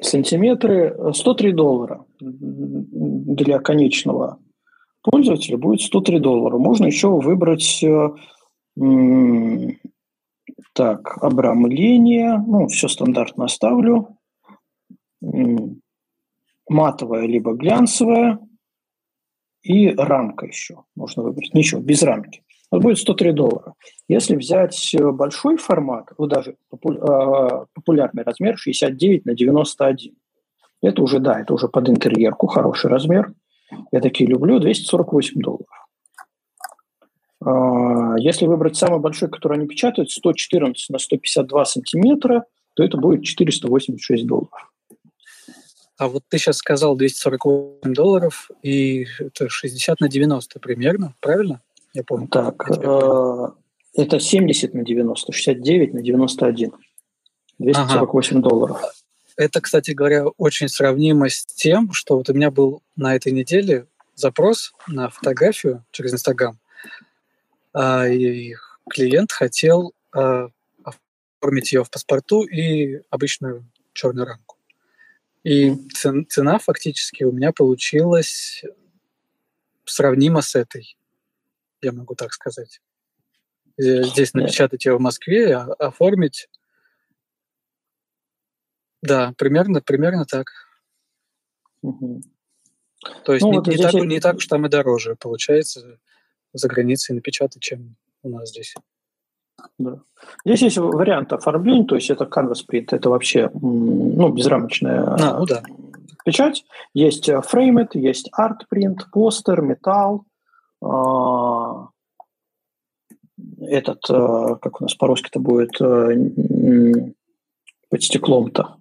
Сантиметры 103 доллара для конечного пользователя будет 103 доллара. Можно еще выбрать э, так, обрамление, ну, все стандартно оставлю. Матовая либо глянцевая. И рамка еще можно выбрать. Ничего, без рамки. Вот будет 103 доллара. Если взять э, большой формат, вот даже а, популярный размер 69 на 91, это уже, да, это уже под интерьерку хороший размер. Я такие люблю, 248 долларов. А, если выбрать самый большой, который они печатают, 114 на 152 сантиметра, то это будет 486 долларов. А вот ты сейчас сказал 248 долларов, и это 60 на 90 примерно, правильно? Я помню. Так, я это 70 на 90, 69 на 91. 248 ага. долларов. Это, кстати говоря, очень сравнимо с тем, что вот у меня был на этой неделе запрос на фотографию через Инстаграм – а, и клиент хотел а, оформить ее в паспорту и обычную черную рамку. И цена фактически у меня получилась сравнима с этой, я могу так сказать. здесь напечатать его в Москве, а, оформить. Да, примерно, примерно так. Угу. То есть ну, не, вот не, так, я... не так уж там и дороже получается за границей напечатать, чем у нас здесь. Да. Здесь есть вариант оформления, то есть это canvas print, это вообще ну, безрамочная а, ну, да. печать. Есть э, framed, есть art print, постер, металл, этот, э, как у нас по-русски это будет, э, под стеклом-то,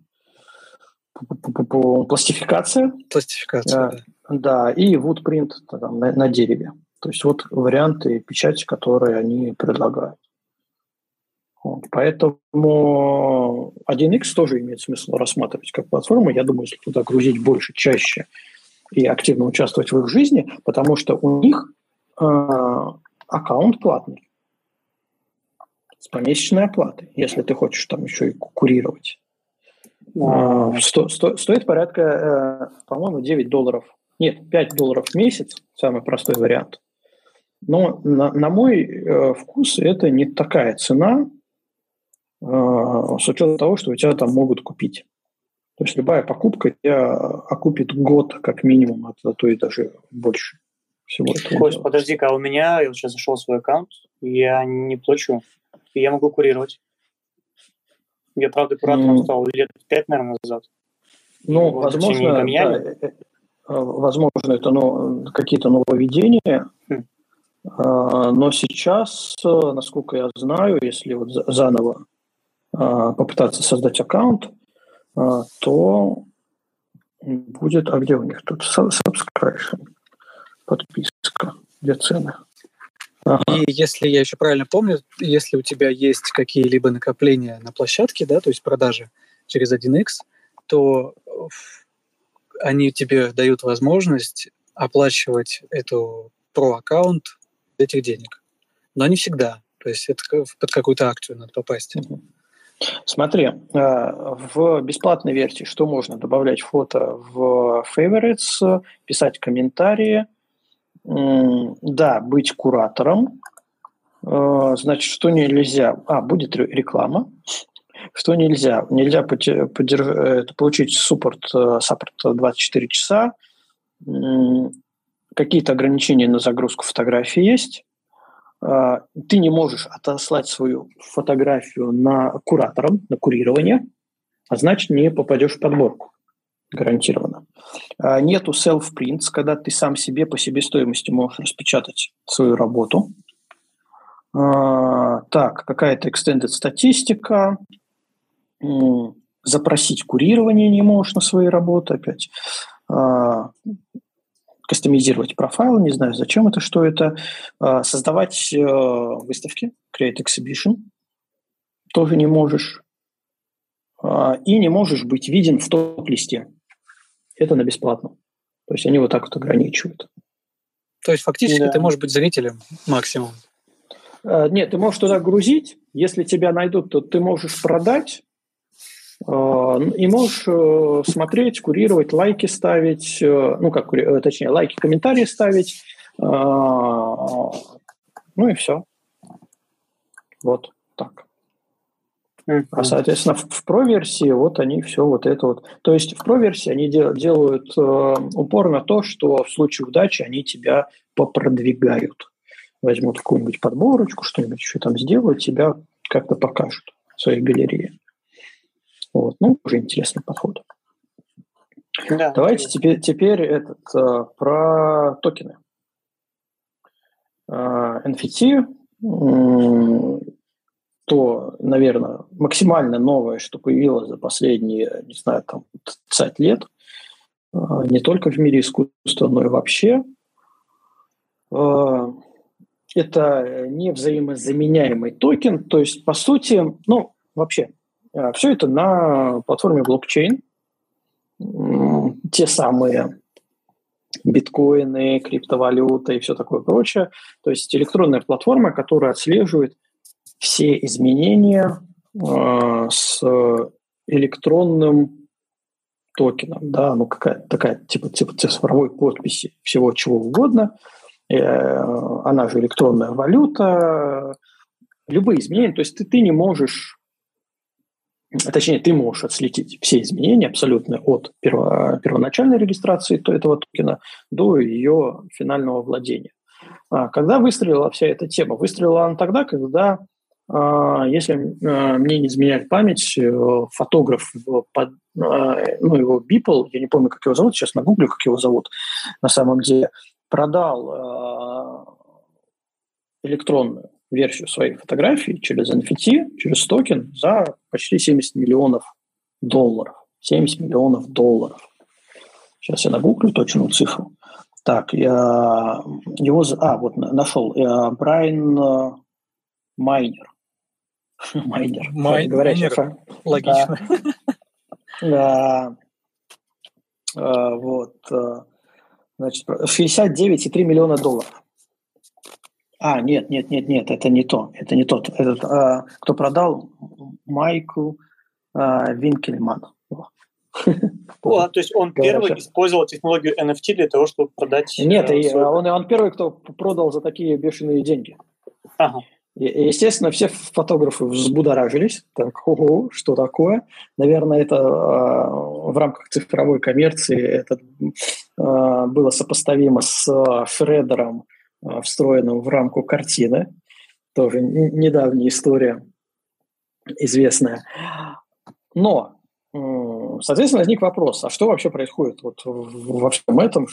пластификация. Пластификация, да. Да, и woodprint там, на, на дереве. То есть вот варианты печати, которые они предлагают. Вот. Поэтому 1X тоже имеет смысл рассматривать как платформу. Я думаю, если туда грузить больше, чаще и активно участвовать в их жизни, потому что у них э, аккаунт платный с помесячной оплатой, если ты хочешь там еще и курировать. Э, сто, сто, стоит порядка, э, по-моему, 9 долларов. Нет, 5 долларов в месяц, самый простой вариант. Но на, на мой э, вкус это не такая цена, а, с учетом того, что у тебя там могут купить. То есть любая покупка тебя окупит год как минимум, а то и даже больше всего этого. Кость, подожди-ка, а у меня, я сейчас зашел в свой аккаунт, я не плачу, и я могу курировать. Я, правда, куратором mm. стал лет пять, наверное, назад. Ну, вот, возможно, да, э, э, возможно, это ну, какие-то нововведения, mm. но сейчас, насколько я знаю, если вот заново а, попытаться создать аккаунт, а, то будет, а где у них тут subscription, подписка, где цены? Ага. И если я еще правильно помню, если у тебя есть какие-либо накопления на площадке, да, то есть продажи через 1x, то они тебе дают возможность оплачивать эту про-аккаунт этих денег. Но не всегда. То есть это под какую-то акцию надо попасть. Угу. Смотри, э, в бесплатной версии что можно? Добавлять фото в favorites, писать комментарии, да, быть куратором. Э, значит, что нельзя? А, будет реклама. Что нельзя? Нельзя подерж... получить суппорт, э, саппорт 24 часа. Какие-то ограничения на загрузку фотографий есть. А, ты не можешь отослать свою фотографию на куратором, на курирование, а значит, не попадешь в подборку. Гарантированно. А, нету self-prints, когда ты сам себе по себестоимости можешь распечатать свою работу. А, так, какая-то extended статистика. Запросить курирование не можешь на свои работы опять кастомизировать профайл, не знаю, зачем это, что это, а, создавать э, выставки, create exhibition, тоже не можешь, а, и не можешь быть виден в топ-листе. Это на бесплатно. То есть они вот так вот ограничивают. То есть фактически да. ты можешь быть зрителем максимум. А, нет, ты можешь туда грузить. Если тебя найдут, то ты можешь продать а, и можешь э, смотреть, курировать, лайки ставить, э, ну как, э, точнее, лайки, комментарии ставить, ну и все. Вот так. А, соответственно, в, в Pro-версии вот они все вот это вот. То есть в Pro-версии они дел, делают э, упор на то, что в случае удачи они тебя попродвигают. Возьмут какую-нибудь подборочку, что-нибудь еще там сделают, тебя как-то покажут в своей галерее. Вот. Ну, уже интересный подход. Да, Давайте да. теперь, теперь этот, э, про токены. Э, NFT, то, наверное, максимально новое, что появилось за последние, не знаю, там, 50 лет, э, не только в мире искусства, но и вообще, это невзаимозаменяемый токен, то есть, по сути, ну, вообще, а, Все это на платформе блокчейн. Те самые биткоины, криптовалюта и все такое прочее. То есть электронная платформа, которая отслеживает все изменения э, с электронным токеном, да, ну какая такая типа, типа цифровой подписи всего чего угодно. Э, она же электронная валюта, любые изменения, то есть ты, ты не можешь точнее, ты можешь отследить все изменения абсолютно от перво, первоначальной регистрации этого токена до ее финального владения. А, когда выстрелила вся эта тема? Выстрелила она тогда, когда, если а, мне не изменяет память, э, фотограф, под, ну, его Бипл, я не помню, как его зовут, сейчас нагуглю, как его зовут на самом деле, продал электронную версию своей фотографии через NFT, через токен за почти 70 миллионов долларов. 70 миллионов долларов. Сейчас я нагуглю точную цифру. Так, я его... А, вот нашел. Я, Брайан э, Майнер. Майнер. Майнер. Логично. Да. Вот. Э, значит, 69,3 миллиона долларов. А, нет, нет, нет, нет, это не то. Это не тот. Этот, а, кто продал? Майкл а, Винкельман. О, то есть он первый использовал технологию NFT для того, чтобы продать... Нет, э, он, он первый, кто продал за такие бешеные деньги. Ага. Естественно, все фотографы взбудоражились. Так, ого, что такое? Наверное, это э, в рамках цифровой коммерции это э, было сопоставимо с э, Шредером, а, встроенным в рамку картины. Тоже недавняя история, известная. Но, соответственно, возник вопрос, а что вообще происходит вот во всем этом?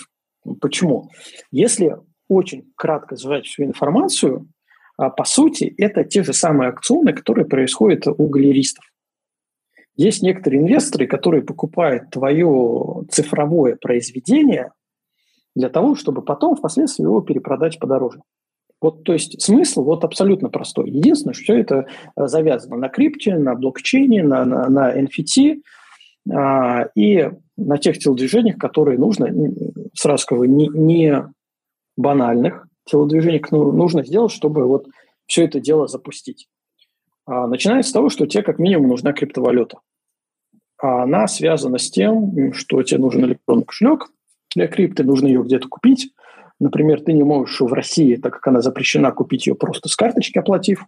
Почему? Если очень кратко сжать всю информацию, а, по сути, это те же самые акционы, которые происходят у галеристов. Есть некоторые инвесторы, которые покупают твое цифровое произведение – для того, чтобы потом впоследствии его перепродать подороже. Вот, то есть смысл вот абсолютно простой. Единственное, что все это э, завязано на крипте, на блокчейне, на, на, на NFT а, и на тех телодвижениях, которые нужно, сразу скажу, не, не банальных телодвижениях нужно сделать, чтобы вот все это дело запустить. А, начинается с того, что тебе как минимум нужна криптовалюта. А она связана с тем, что тебе нужен электронный кошелек, для крипты, нужно ее где-то купить. Например, ты не можешь в России, так как она запрещена, купить ее просто с карточки оплатив.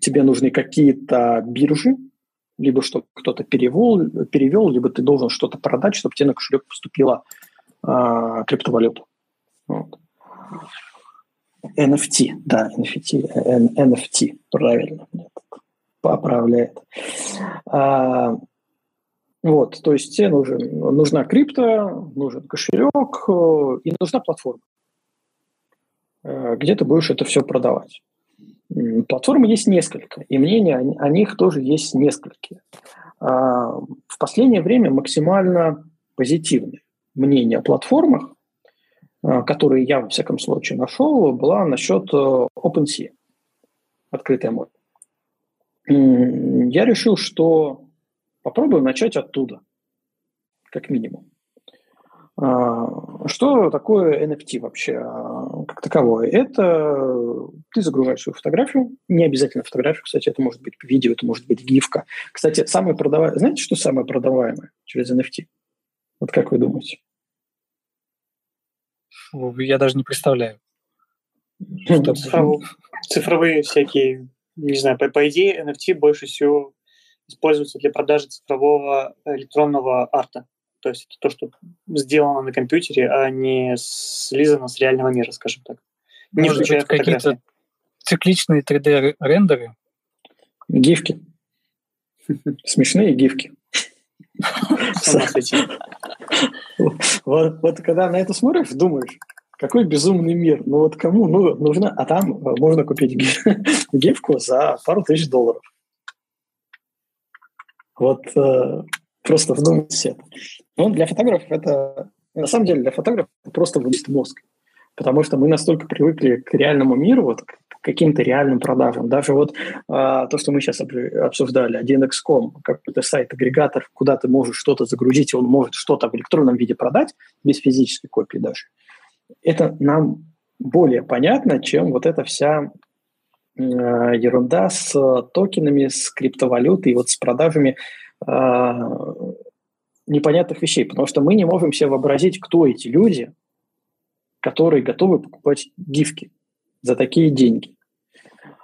Тебе нужны какие-то биржи, либо чтобы кто-то перевел, перевел, либо ты должен что-то продать, чтобы тебе на кошелек поступила э, криптовалюта. Вот. NFT, да, NFT, NFT, правильно, поправляет. А, вот, то есть тебе нужен, нужна крипто, нужен кошелек э, и нужна платформа, э, где ты будешь это все продавать. Платформы есть несколько, и мнения о них тоже есть несколько. А, в последнее время максимально позитивные мнения о платформах, которые я, во всяком случае, нашел, была насчет OpenSea, открытое море. Я решил, что Попробуем начать оттуда, как минимум. А, что такое NFT вообще а, как таковое? Это ты загружаешь свою фотографию, не обязательно фотографию, кстати, это может быть видео, это может быть гифка. Кстати, самое продаваемое, знаете, что самое продаваемое через NFT? Вот как вы думаете? Я даже не представляю. Цифровые всякие, не знаю, по, по идее NFT больше всего используется для продажи цифрового электронного арта. То есть это то, что сделано на компьютере, а не слизано с реального мира, скажем так. Не Может быть, какие-то цикличные 3D-рендеры? Гифки. Смешные гифки. Вот, вот когда на это смотришь, думаешь, какой безумный мир. Ну вот кому ну, нужно, а там можно купить гифку за пару тысяч долларов. Вот э, просто вдумайтесь это. Ну, для фотографов это, на самом деле, для фотографов это просто выносит мозг. Потому что мы настолько привыкли к реальному миру, вот, к каким-то реальным продажам. Даже вот а, то, что мы сейчас обсуждали, 1x.com, какой-то сайт-агрегатор, куда ты можешь что-то загрузить, и он может что-то в электронном виде продать, без физической копии даже. Это нам более понятно, чем вот эта вся Э, ерунда с токенами, с криптовалютой, вот с продажами э, непонятных вещей, потому что мы не можем себе вообразить, кто эти люди, которые готовы покупать гифки за такие деньги.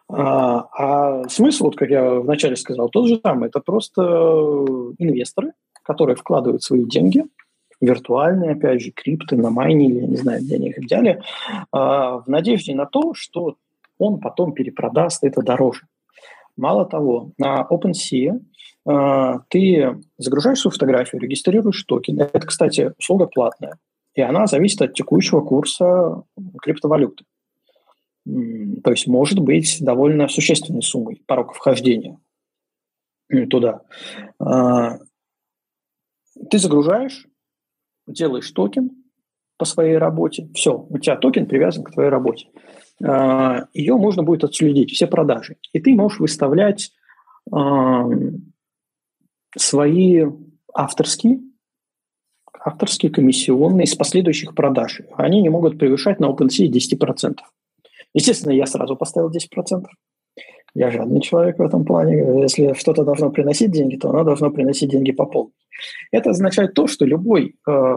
Э, А, а смысл, вот как я вначале сказал, тот же самый. Это просто инвесторы, которые вкладывают свои деньги, виртуальные, опять же, крипты, на майне, или я не знаю, где они их взяли, а, в надежде на то, что он потом перепродаст это дороже. Мало того, на OpenSea э, ты загружаешь свою фотографию, регистрируешь токен. Это, кстати, услуга платная, и она зависит от текущего курса криптовалюты. То есть может быть довольно существенной суммой порог вхождения туда. Э, ты загружаешь, делаешь токен по своей работе, все, у тебя токен привязан к твоей работе. А, ее можно будет отследить, все продажи. И ты можешь выставлять свои авторские, авторские комиссионные с последующих продаж. Они не могут превышать на OpenSea 10%. Естественно, я сразу поставил 10%. Я жадный человек в этом плане. Если что-то должно приносить деньги, то оно должно приносить деньги по полной. Это означает то, что любой э,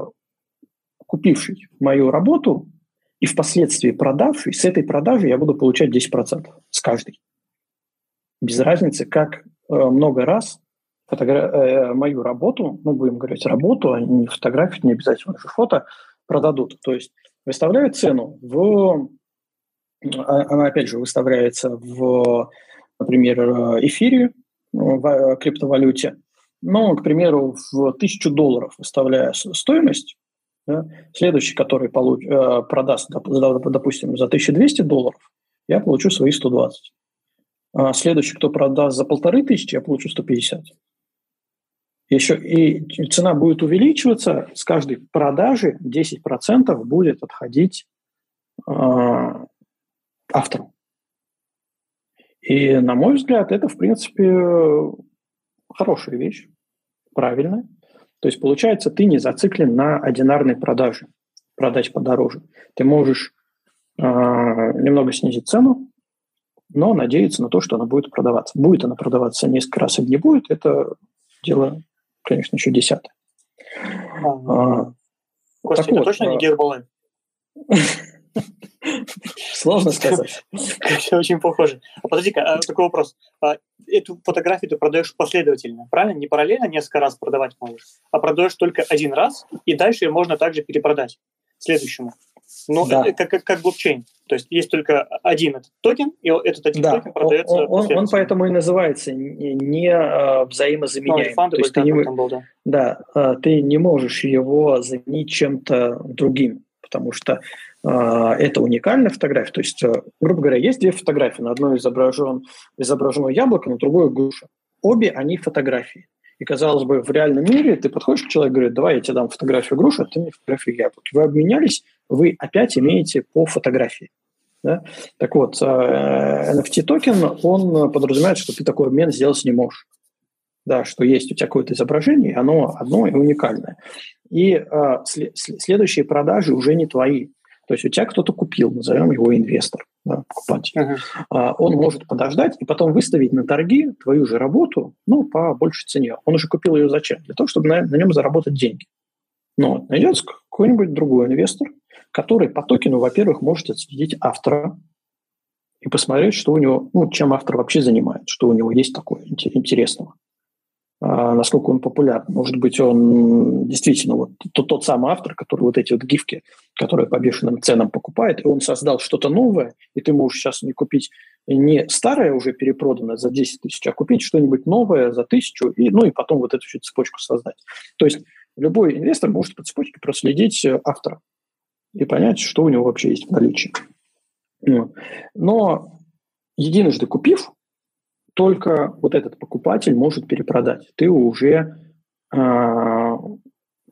купивший мою работу и впоследствии продавший, с этой продажи я буду получать 10% с каждой. Без разницы, как э, много раз фотогра- э, мою работу, ну, будем говорить, работу, а не фотографию, не обязательно же фото, продадут. То есть выставляют цену в... А, она, опять же, выставляется в, например, эфире, в криптовалюте. Ну, к примеру, в тысячу долларов выставляя стоимость, да? Следующий, который получ, э, продаст, допустим, за 1200 долларов, я получу свои 120. А следующий, кто продаст за полторы тысячи, я получу 150. Еще и цена будет увеличиваться, с каждой продажи 10% будет отходить э, автору. И, на мой взгляд, это, в принципе, хорошая вещь, правильная. То есть, получается, ты не зациклен на одинарной продаже, продать подороже. Ты можешь э, немного снизить цену, но надеяться на то, что она будет продаваться. Будет она продаваться несколько раз или не будет, это дело, конечно, еще десятое. А, Костя, это вот, точно не Гербалайф? Сложно сказать. Все очень похоже. А подожди-ка, а, такой вопрос. А, эту фотографию ты продаешь последовательно, правильно? Не параллельно несколько раз продавать можешь, а продаешь только один раз, и дальше ее можно также перепродать следующему. Ну, да. это как, как, как блокчейн. То есть есть только один этот токен, и этот один да. токен продается. Он, он, он поэтому и называется не, э, взаимозаменяемый. Ну, то есть ты не, был, да. Да, э, ты не можешь его заменить чем-то другим, потому что а, это уникальная фотография. То есть, э, грубо говоря, есть две фотографии. На одной изображен, изображено яблоко, на другой груша. Обе они фотографии. И, казалось бы, в реальном мире ты подходишь к человеку и говоришь, давай я тебе дам фотографию груши, а ты мне фотографию яблоки. Вы обменялись, вы опять имеете по фотографии. Да? Так вот, NFT-токен, э, он подразумевает, что ты такой обмен сделать не можешь. Да, что есть у тебя какое-то изображение, оно одно и уникальное. И э, следующие продажи уже не твои. То есть у тебя кто-то купил, назовем его инвестор, да, покупатель. Uh-huh. Он может подождать и потом выставить на торги твою же работу ну, по большей цене. Он уже купил ее зачем? Для того, чтобы на, на нем заработать деньги. Но найдется какой-нибудь другой инвестор, который по токену, во-первых, может отследить автора и посмотреть, что у него, ну, чем автор вообще занимается, что у него есть такое интересного. А, насколько он популярен. Может быть, он действительно вот тот, тот самый автор, который вот эти вот гифки, которые по бешеным ценам покупает, и он создал что-то новое, и ты можешь сейчас не купить не старое уже перепроданное за 10 тысяч, а купить что-нибудь новое за тысячу, и, ну и потом вот эту всю цепочку создать. То есть любой инвестор может по цепочке проследить э, автора и понять, что у него вообще есть в наличии. Но единожды купив, только вот этот покупатель может перепродать. Ты уже э,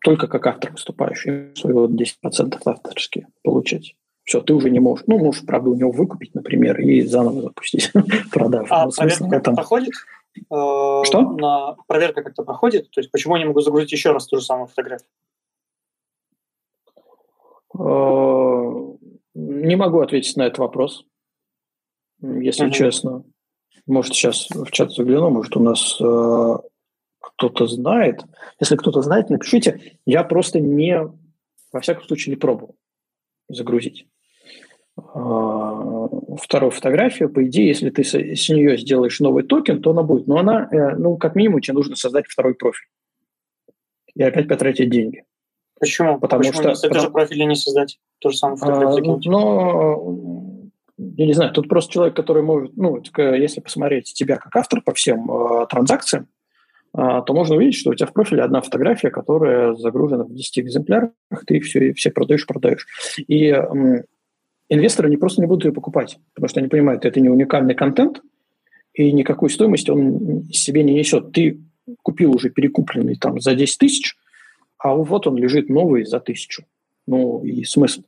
только как автор выступаешь, и свои вот 10% авторские получать. Все, ты уже не можешь. Ну, можешь, правда, у него выкупить, например, и заново запустить продажу. А проверка как-то проходит? Э, Что? На проверка как-то проходит? То есть почему я не могу загрузить еще раз ту же самую фотографию? Э, не могу ответить на этот вопрос, если честно. Может, сейчас в чат загляну, может, у нас э, кто-то знает. Если кто-то знает, напишите. Я просто не, во всяком случае, не пробовал загрузить. вторую фотографию, по идее, если ты с нее сделаешь новый токен, то она будет. Но она, э, ну, как минимум, тебе нужно создать второй профиль. И опять потратить деньги. Почему? Потому Почему что... Это же профиль не создать. То же самое фотографию а, Но, я не знаю, тут просто человек, который может, ну, если посмотреть тебя как автор по всем э, транзакциям, э, то можно увидеть, что у тебя в профиле одна фотография, которая загружена в 10 экземплярах, ты все, все продаешь, продаешь. И э, инвесторы не просто не будут ее покупать, потому что они понимают, это не уникальный контент, и никакой стоимости он себе не несет. Ты купил уже перекупленный там за 10 тысяч, а вот он лежит новый за тысячу. Ну и смысл.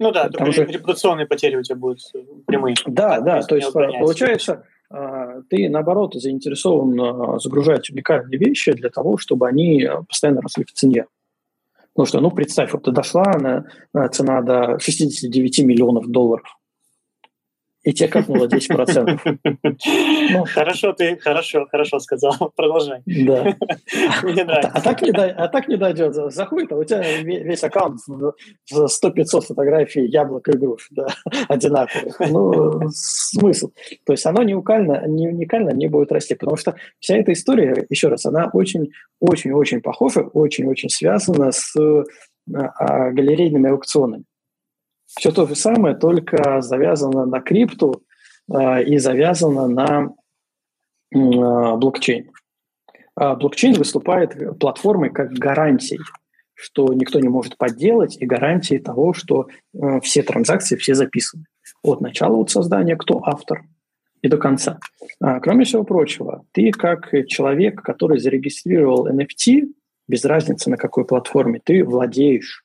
Ну да, Там же... репутационные потери у тебя будут прямые. Да, да, то есть получается, а, ты наоборот заинтересован а, загружать уникальные вещи для того, чтобы они постоянно росли в цене. Потому что, ну, представь, вот дошла на, на цена до 69 миллионов долларов и тебе капнуло 10%. Ну, хорошо, ты хорошо, хорошо сказал. Продолжай. Да. Мне нравится. А, а, так не, а так не дойдет. Заходит, а у тебя весь аккаунт в 100-500 фотографий яблок и груш, да, одинаковых. Ну, смысл. То есть оно не уникально, не уникально не будет расти, потому что вся эта история, еще раз, она очень-очень-очень похожа, очень-очень связана с а, галерейными аукционами все то же самое, только завязано на крипту э, и завязано на э, блокчейн. А блокчейн выступает платформой как гарантией, что никто не может подделать, и гарантией того, что э, все транзакции, все записаны. От начала от создания, кто автор, и до конца. А, кроме всего прочего, ты как человек, который зарегистрировал NFT, без разницы на какой платформе, ты владеешь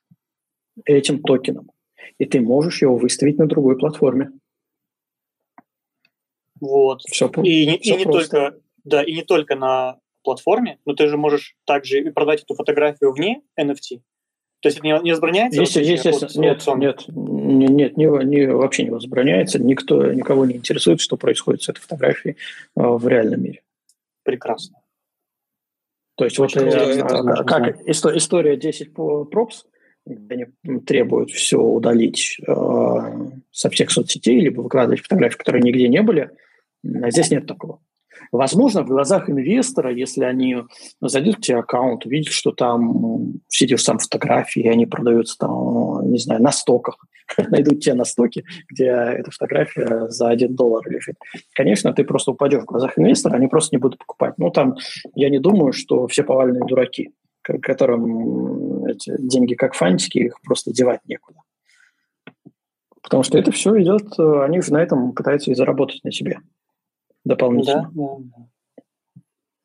этим токеном и ты можешь его выставить на другой платформе. Вот. Все, и, все и не только, да, и не только на платформе, но ты же можешь также и продать эту фотографию вне NFT. То есть это не, не возбраняется? Если, естественно, нет, нет, нет, не, не, вообще не возбраняется. Никто, никого не интересует, что происходит с этой фотографией э, в реальном мире. Прекрасно. То есть Очень вот э, как, как история 10 пропс, они требуют все удалить э, со всех соцсетей, либо выкладывать фотографии, которые нигде не были. А здесь нет такого. Возможно, в глазах инвестора, если они зайдут в тебе аккаунт, увидят, что там те же самые фотографии, и они продаются там, не знаю, на стоках, найдут те на стоке, где эта фотография за один доллар лежит. Конечно, ты просто упадешь в глазах инвестора, они просто не будут покупать. Ну, там, я не думаю, что все повальные дураки которым эти деньги как фантики, их просто девать некуда. Потому что это все идет, они же на этом пытаются и заработать на себе дополнительно. Да, да, да.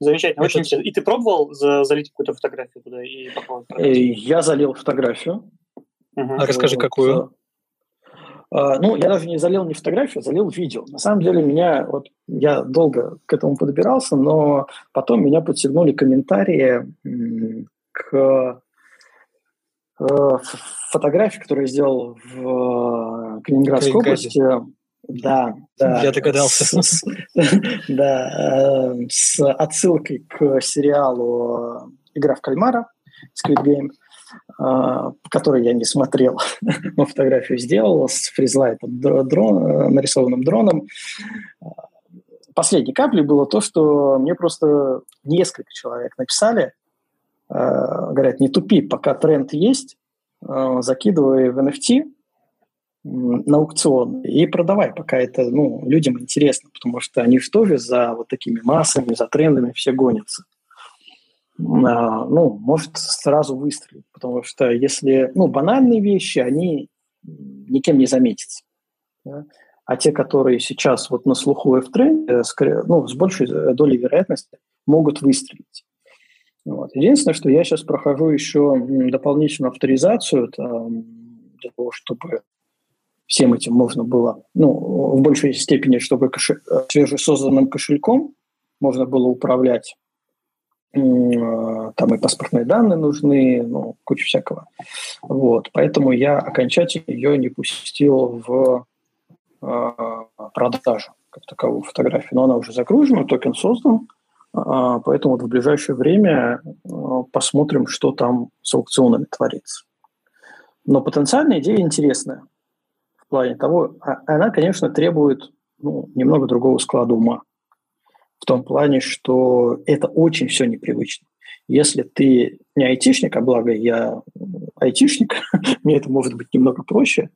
Замечательно, очень интересно. И ты пробовал залить какую-то фотографию туда и попробовать? Э, я залил фотографию. Угу. А расскажи, вот. какую? Uh, ну, я даже не залил не фотографию, а залил видео. На самом деле меня, вот я долго к этому подбирался, но потом меня подсигнули комментарии к фотографии, которую я сделал в Калининградской области. Да, да. Я догадался. С, да, с отсылкой к сериалу «Игра в кальмара» Squid Game. Который я не смотрел, но фотографию сделал с фризлайтом дрон, нарисованным дроном. Последней каплей было то, что мне просто несколько человек написали, говорят, не тупи, пока тренд есть, а, закидывай в NFT на аукцион и продавай, пока это ну, людям интересно, потому что они же тоже за вот такими массами, за трендами все гонятся. А, ну, может сразу выстрелить. Потому что если, ну, банальные вещи, они никем не заметятся. Да? А те, которые сейчас вот на слуху и в тренде, скорее, ну, с большей долей вероятности могут выстрелить. Вот. Единственное, что я сейчас прохожу еще дополнительную авторизацию там, для того, чтобы всем этим можно было, ну, в большей степени, чтобы кошель, свежесозданным кошельком можно было управлять там и паспортные данные нужны, ну, куча всякого. Вот, поэтому я окончательно ее не пустил в э, продажу как таковую фотографию. Но она уже загружена, токен создан, э, поэтому вот в ближайшее время э, посмотрим, что там с аукционами творится. Но потенциальная идея интересная. в плане того, а, она, конечно, требует ну, немного другого склада ума. В том плане, что это очень все непривычно. Если ты не айтишник, а благо я айтишник, мне это может быть немного проще,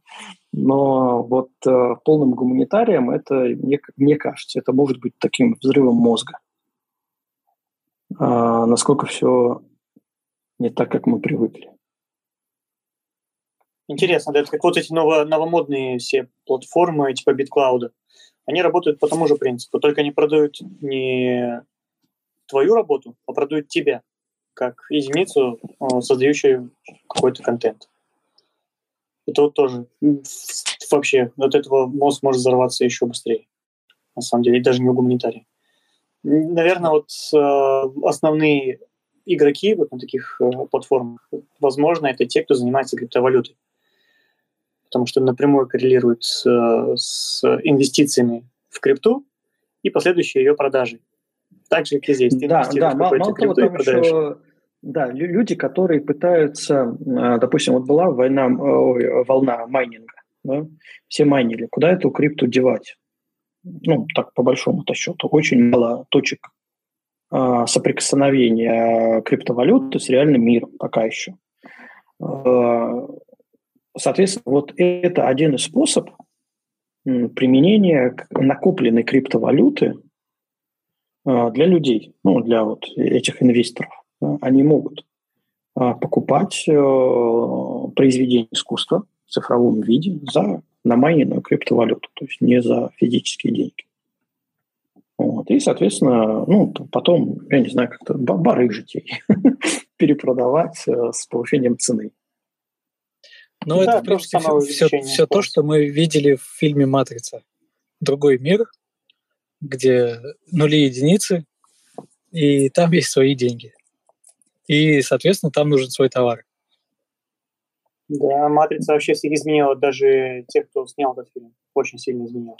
но вот э, полным гуманитарием это, мне, мне кажется, это может быть таким взрывом мозга. А, насколько все не так, как мы привыкли. Интересно, да, это как вот эти ново, новомодные все платформы типа BitCloud. Они работают по тому же принципу, только они продают не твою работу, а продают тебя как единицу, э, создающую какой-то контент. Это вот тоже вообще от этого мозг может взорваться еще быстрее, на самом деле, и даже не у гуманитария. Наверное, вот э, основные игроки вот на таких э, платформах, возможно, это те, кто занимается криптовалютой, потому что напрямую коррелирует с, с инвестициями в крипту и последующей ее продажей. Так же, как и здесь. Ты да, да, мало, мало того, там еще да, люди, которые пытаются, а, допустим, вот была война, волна майнинга, да? все майнили, куда эту крипту девать? Ну, так по большому-то счету, очень мало точек а, соприкосновения криптовалюты с реальным миром пока еще. А, соответственно, вот это один из способов применения накопленной криптовалюты для людей, ну, для вот этих инвесторов они могут покупать э, произведения искусства в цифровом виде за намайненную криптовалюту, то есть не за физические деньги. Вот. И, соответственно, ну, потом, я не знаю, как-то барыжить перепродавать э, с повышением цены. Ну, да, это, в принципе, все, все, все то, что мы видели в фильме «Матрица». Другой мир, где нули единицы, и там есть свои деньги и, соответственно, там нужен свой товар. Да, «Матрица» вообще всех изменила, даже тех, кто снял этот фильм, очень сильно изменила.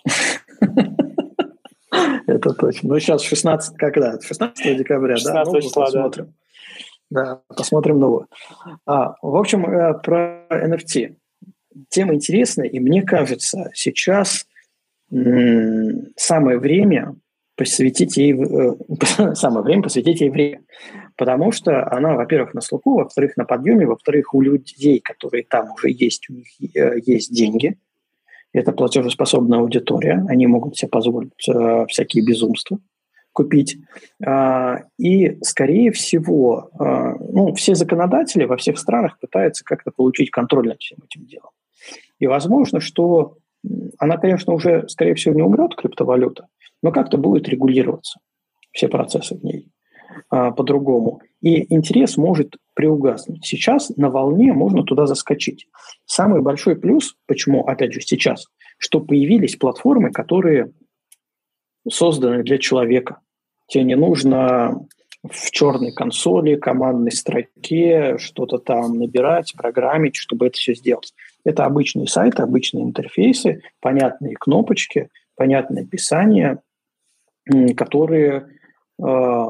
Это точно. Ну, сейчас 16, когда? 16 декабря, 16 да? числа, посмотрим. Да, посмотрим новую. А, в общем, э, про NFT. Тема интересная, и мне кажется, сейчас самое время посвятить ей, э, самое время посвятить ей время. Потому что она, во-первых, на слуху, во-вторых, на подъеме, во-вторых, у людей, которые там уже есть, у них э, есть деньги. Это платежеспособная аудитория. Они могут себе позволить э, всякие безумства купить. А, и, скорее всего, а, ну, все законодатели во всех странах пытаются как-то получить контроль над всем этим делом. И возможно, что она, конечно, уже, скорее всего, не умрет, криптовалюта, но как-то будет регулироваться все процессы в ней а, по-другому. И интерес может приугаснуть. Сейчас на волне можно туда заскочить. Самый большой плюс, почему, опять же, сейчас, что появились платформы, которые созданы для человека. Тебе не нужно в черной консоли, командной строке что-то там набирать, программить, чтобы это все сделать. Это обычные сайты, обычные интерфейсы, понятные кнопочки, понятное описание, которые э,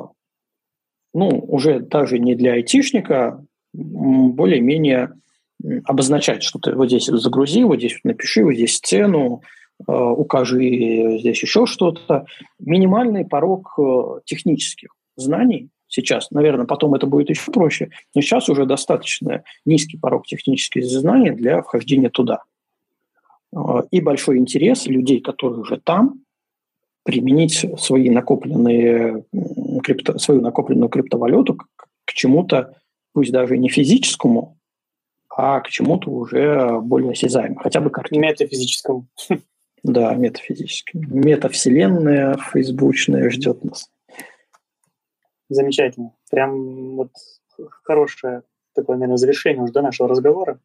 ну, уже даже не для айтишника, более-менее обозначать, что ты вот здесь загрузи, вот здесь напиши, вот здесь цену, э, укажи здесь еще что-то. Минимальный порог э, технических знаний сейчас, наверное, потом это будет еще проще, но сейчас уже достаточно низкий порог технических знаний для вхождения туда. И большой интерес людей, которые уже там, применить свои накопленные крипто, свою накопленную криптовалюту к, к чему-то, пусть даже не физическому, а к чему-то уже более осязаемому, хотя бы картинке. Метафизическому. Да, метафизическому. Метавселенная фейсбучная ждет нас. Замечательно. Прям вот хорошее такое, наверное, завершение уже до нашего разговора.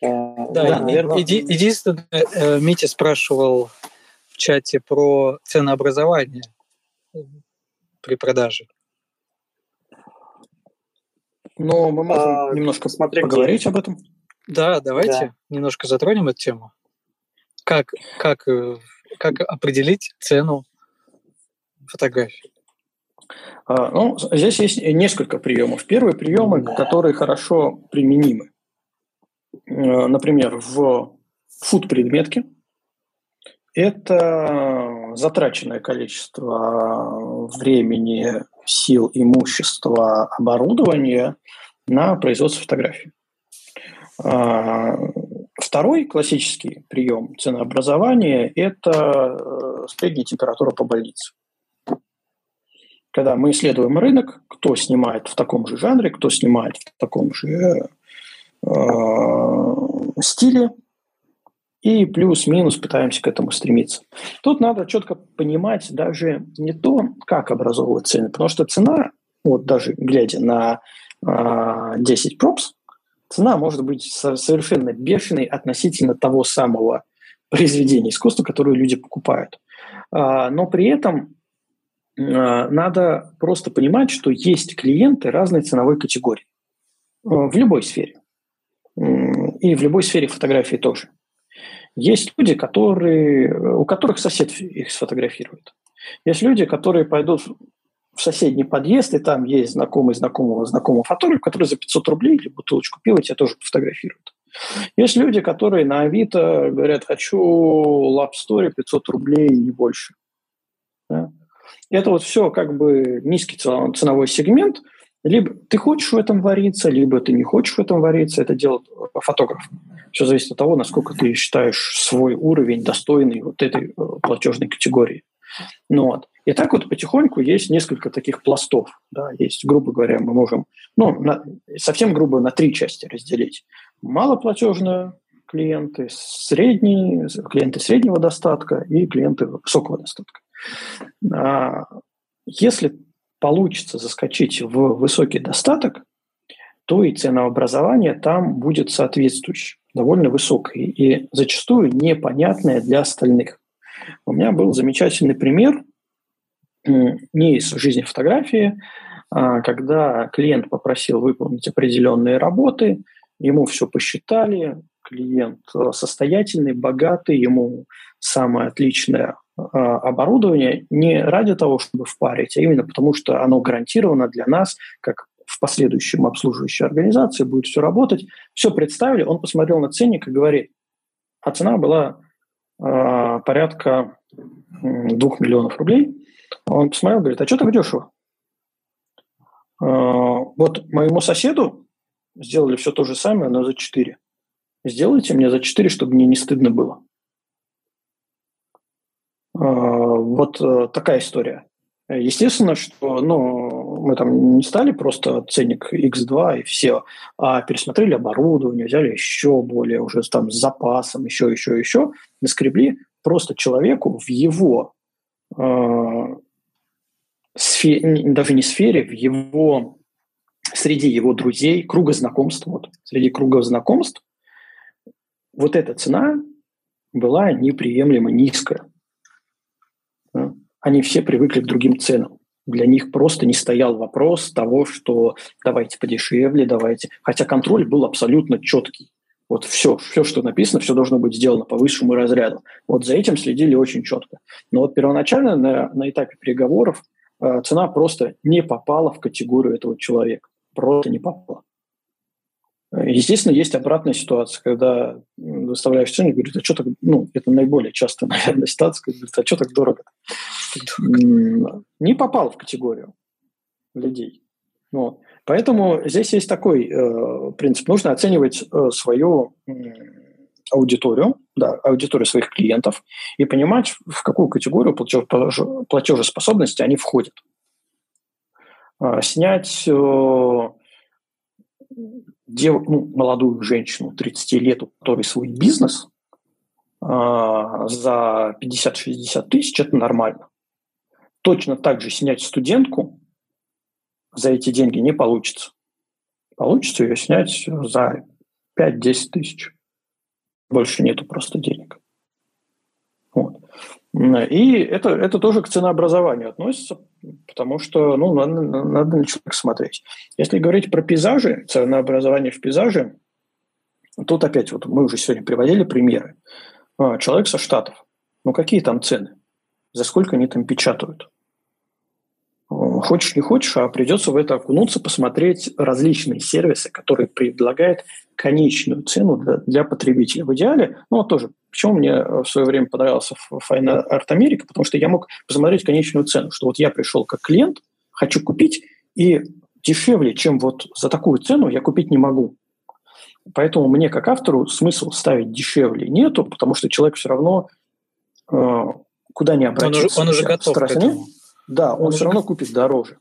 Да, да наверное. Еди, единственное, э, Митя спрашивал чате про ценообразование при продаже. Но мы можем а, немножко поговорить где? об этом. Да, давайте да. немножко затронем эту тему. Как, как, э, как определить цену фотографий? А, ну, здесь есть несколько приемов. Первые приемы, да. которые хорошо применимы. Э, например, в фуд-предметки, это затраченное количество времени, сил, имущества, оборудования на производство фотографий. А, второй классический прием ценообразования – это э, средняя температура по больнице. Когда мы исследуем рынок, кто снимает в таком же жанре, кто снимает в таком же э, стиле, и плюс-минус пытаемся к этому стремиться. Тут надо четко понимать даже не то, как образовывать цены, потому что цена, вот даже глядя на э, 10 пропс, цена может быть совершенно бешеной относительно того самого произведения искусства, которое люди покупают. А, но при этом а, надо просто понимать, что есть клиенты разной ценовой категории в любой сфере. И в любой сфере фотографии тоже. Есть люди, которые, у которых сосед их сфотографирует. Есть люди, которые пойдут в соседний подъезд, и там есть знакомый знакомого знакомого фотограф, который за 500 рублей или бутылочку пива тебя тоже фотографирует. Есть люди, которые на Авито говорят, хочу лап-стори 500 рублей, не больше. Да? Это вот все как бы низкий ценовой сегмент. Либо ты хочешь в этом вариться, либо ты не хочешь в этом вариться. Это делает фотограф. Все зависит от того, насколько ты считаешь свой уровень достойный вот этой э, платежной категории. Ну, вот. И так вот потихоньку есть несколько таких пластов. Да, есть, грубо говоря, мы можем ну, на, совсем грубо на три части разделить. Малоплатежные клиенты, средние, клиенты среднего достатка и клиенты высокого достатка. А, если получится заскочить в высокий достаток, то и ценообразование там будет соответствующее, довольно высокое и зачастую непонятное для остальных. У меня был замечательный пример не из жизни фотографии, а когда клиент попросил выполнить определенные работы, ему все посчитали, клиент э, состоятельный, богатый, ему самое отличное оборудование не ради того, чтобы впарить, а именно потому, что оно гарантировано для нас, как в последующем обслуживающей организации, будет все работать. Все представили, он посмотрел на ценник и говорит, а цена была э, порядка двух миллионов рублей. Он посмотрел, говорит, а что так дешево? Э, вот моему соседу сделали все то же самое, но за 4. Сделайте мне за 4, чтобы мне не стыдно было. Э, вот э, такая история. Естественно, что ну, мы там не стали просто ценник X2 и все, а пересмотрели оборудование, взяли еще более уже там с запасом, еще, еще, еще, наскребли просто человеку в его э, сфере, даже не сфере, в его среди его друзей, круга знакомств, вот, среди круга знакомств, вот эта цена была неприемлемо низкая они все привыкли к другим ценам. Для них просто не стоял вопрос того, что давайте подешевле, давайте. Хотя контроль был абсолютно четкий. Вот все, все, что написано, все должно быть сделано по высшему разряду. Вот за этим следили очень четко. Но вот первоначально на, на этапе переговоров э, цена просто не попала в категорию этого человека. Просто не попала. Естественно, есть обратная ситуация, когда выставляешь цену и говорит, а что так, ну, это наиболее частая, наверное, ситуация, когда говорит, а что так дорого? Не попал в категорию людей. Вот. Поэтому здесь есть такой э, принцип. Нужно оценивать э, свою э, аудиторию, да, аудиторию своих клиентов и понимать, в какую категорию платежеспособности они входят. Э, снять э, дев, ну, молодую женщину 30 лет, у которой свой бизнес, э, за 50-60 тысяч – это нормально. Точно так же снять студентку за эти деньги не получится. Получится ее снять за 5-10 тысяч. Больше нету просто денег. Вот. И это, это тоже к ценообразованию относится, потому что ну, надо, надо на человека смотреть. Если говорить про пейзажи, ценообразование в пейзаже, тут опять вот мы уже сегодня приводили примеры. А, человек со Штатов. Ну какие там цены? За сколько они там печатают? Хочешь, не хочешь, а придется в это окунуться, посмотреть различные сервисы, которые предлагают конечную цену для, для потребителя. В идеале, ну, тоже, почему мне в свое время понравился Fine Art America, потому что я мог посмотреть конечную цену, что вот я пришел как клиент, хочу купить, и дешевле, чем вот за такую цену я купить не могу. Поэтому мне, как автору, смысл ставить дешевле нету, потому что человек все равно э, куда не обратится. Он уже, он уже готов к этому. Да, он, он все равно купит дороже.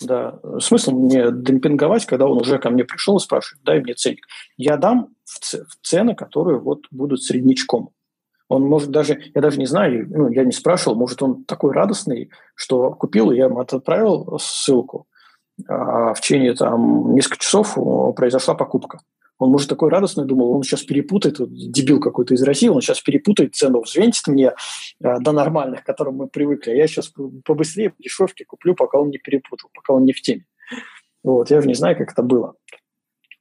Да. Смысл мне демпинговать, когда он уже ко мне пришел и спрашивает, дай мне ценник. Я дам в, цены, которые вот будут среднячком. Он может даже, я даже не знаю, ну, я не спрашивал, может, он такой радостный, что купил, я ему отправил ссылку, а в течение там нескольких часов произошла покупка. Он, может, такой радостный думал, он сейчас перепутает, вот, дебил какой-то из России, он сейчас перепутает цену, взвентит мне э, до нормальных, к которым мы привыкли. Я сейчас побыстрее, по дешевке куплю, пока он не перепутал, пока он не в теме. Вот, я же не знаю, как это было.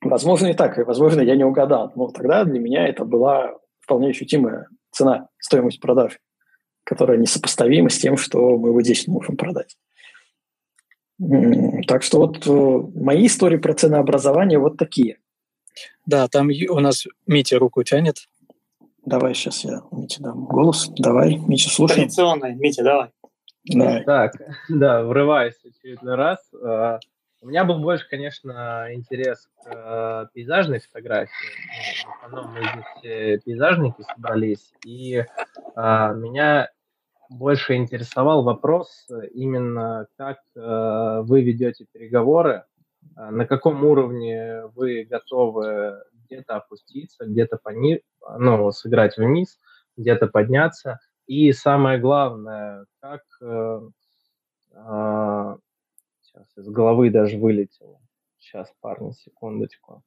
Возможно, и так, и, возможно, я не угадал. Но тогда для меня это была вполне ощутимая цена, стоимость продаж, которая несопоставима с тем, что мы вот здесь можем продать. Так что вот э, мои истории про ценообразование вот такие – да, там у нас Митя руку тянет. Давай сейчас я Мите дам голос. Давай, Митя, слушай. Традиционный. Митя, давай. Давай. Так, да, врываюсь очередной раз. А, у меня был больше, конечно, интерес к э, пейзажной фотографии. Ну, в основном мы здесь пейзажники собрались, и а, меня больше интересовал вопрос именно, как э, вы ведете переговоры на каком уровне вы готовы где-то опуститься, где-то пони... ну, сыграть вниз, где-то подняться. И самое главное, как... Э, э, сейчас из головы даже вылетело. Сейчас, парни, секундочку.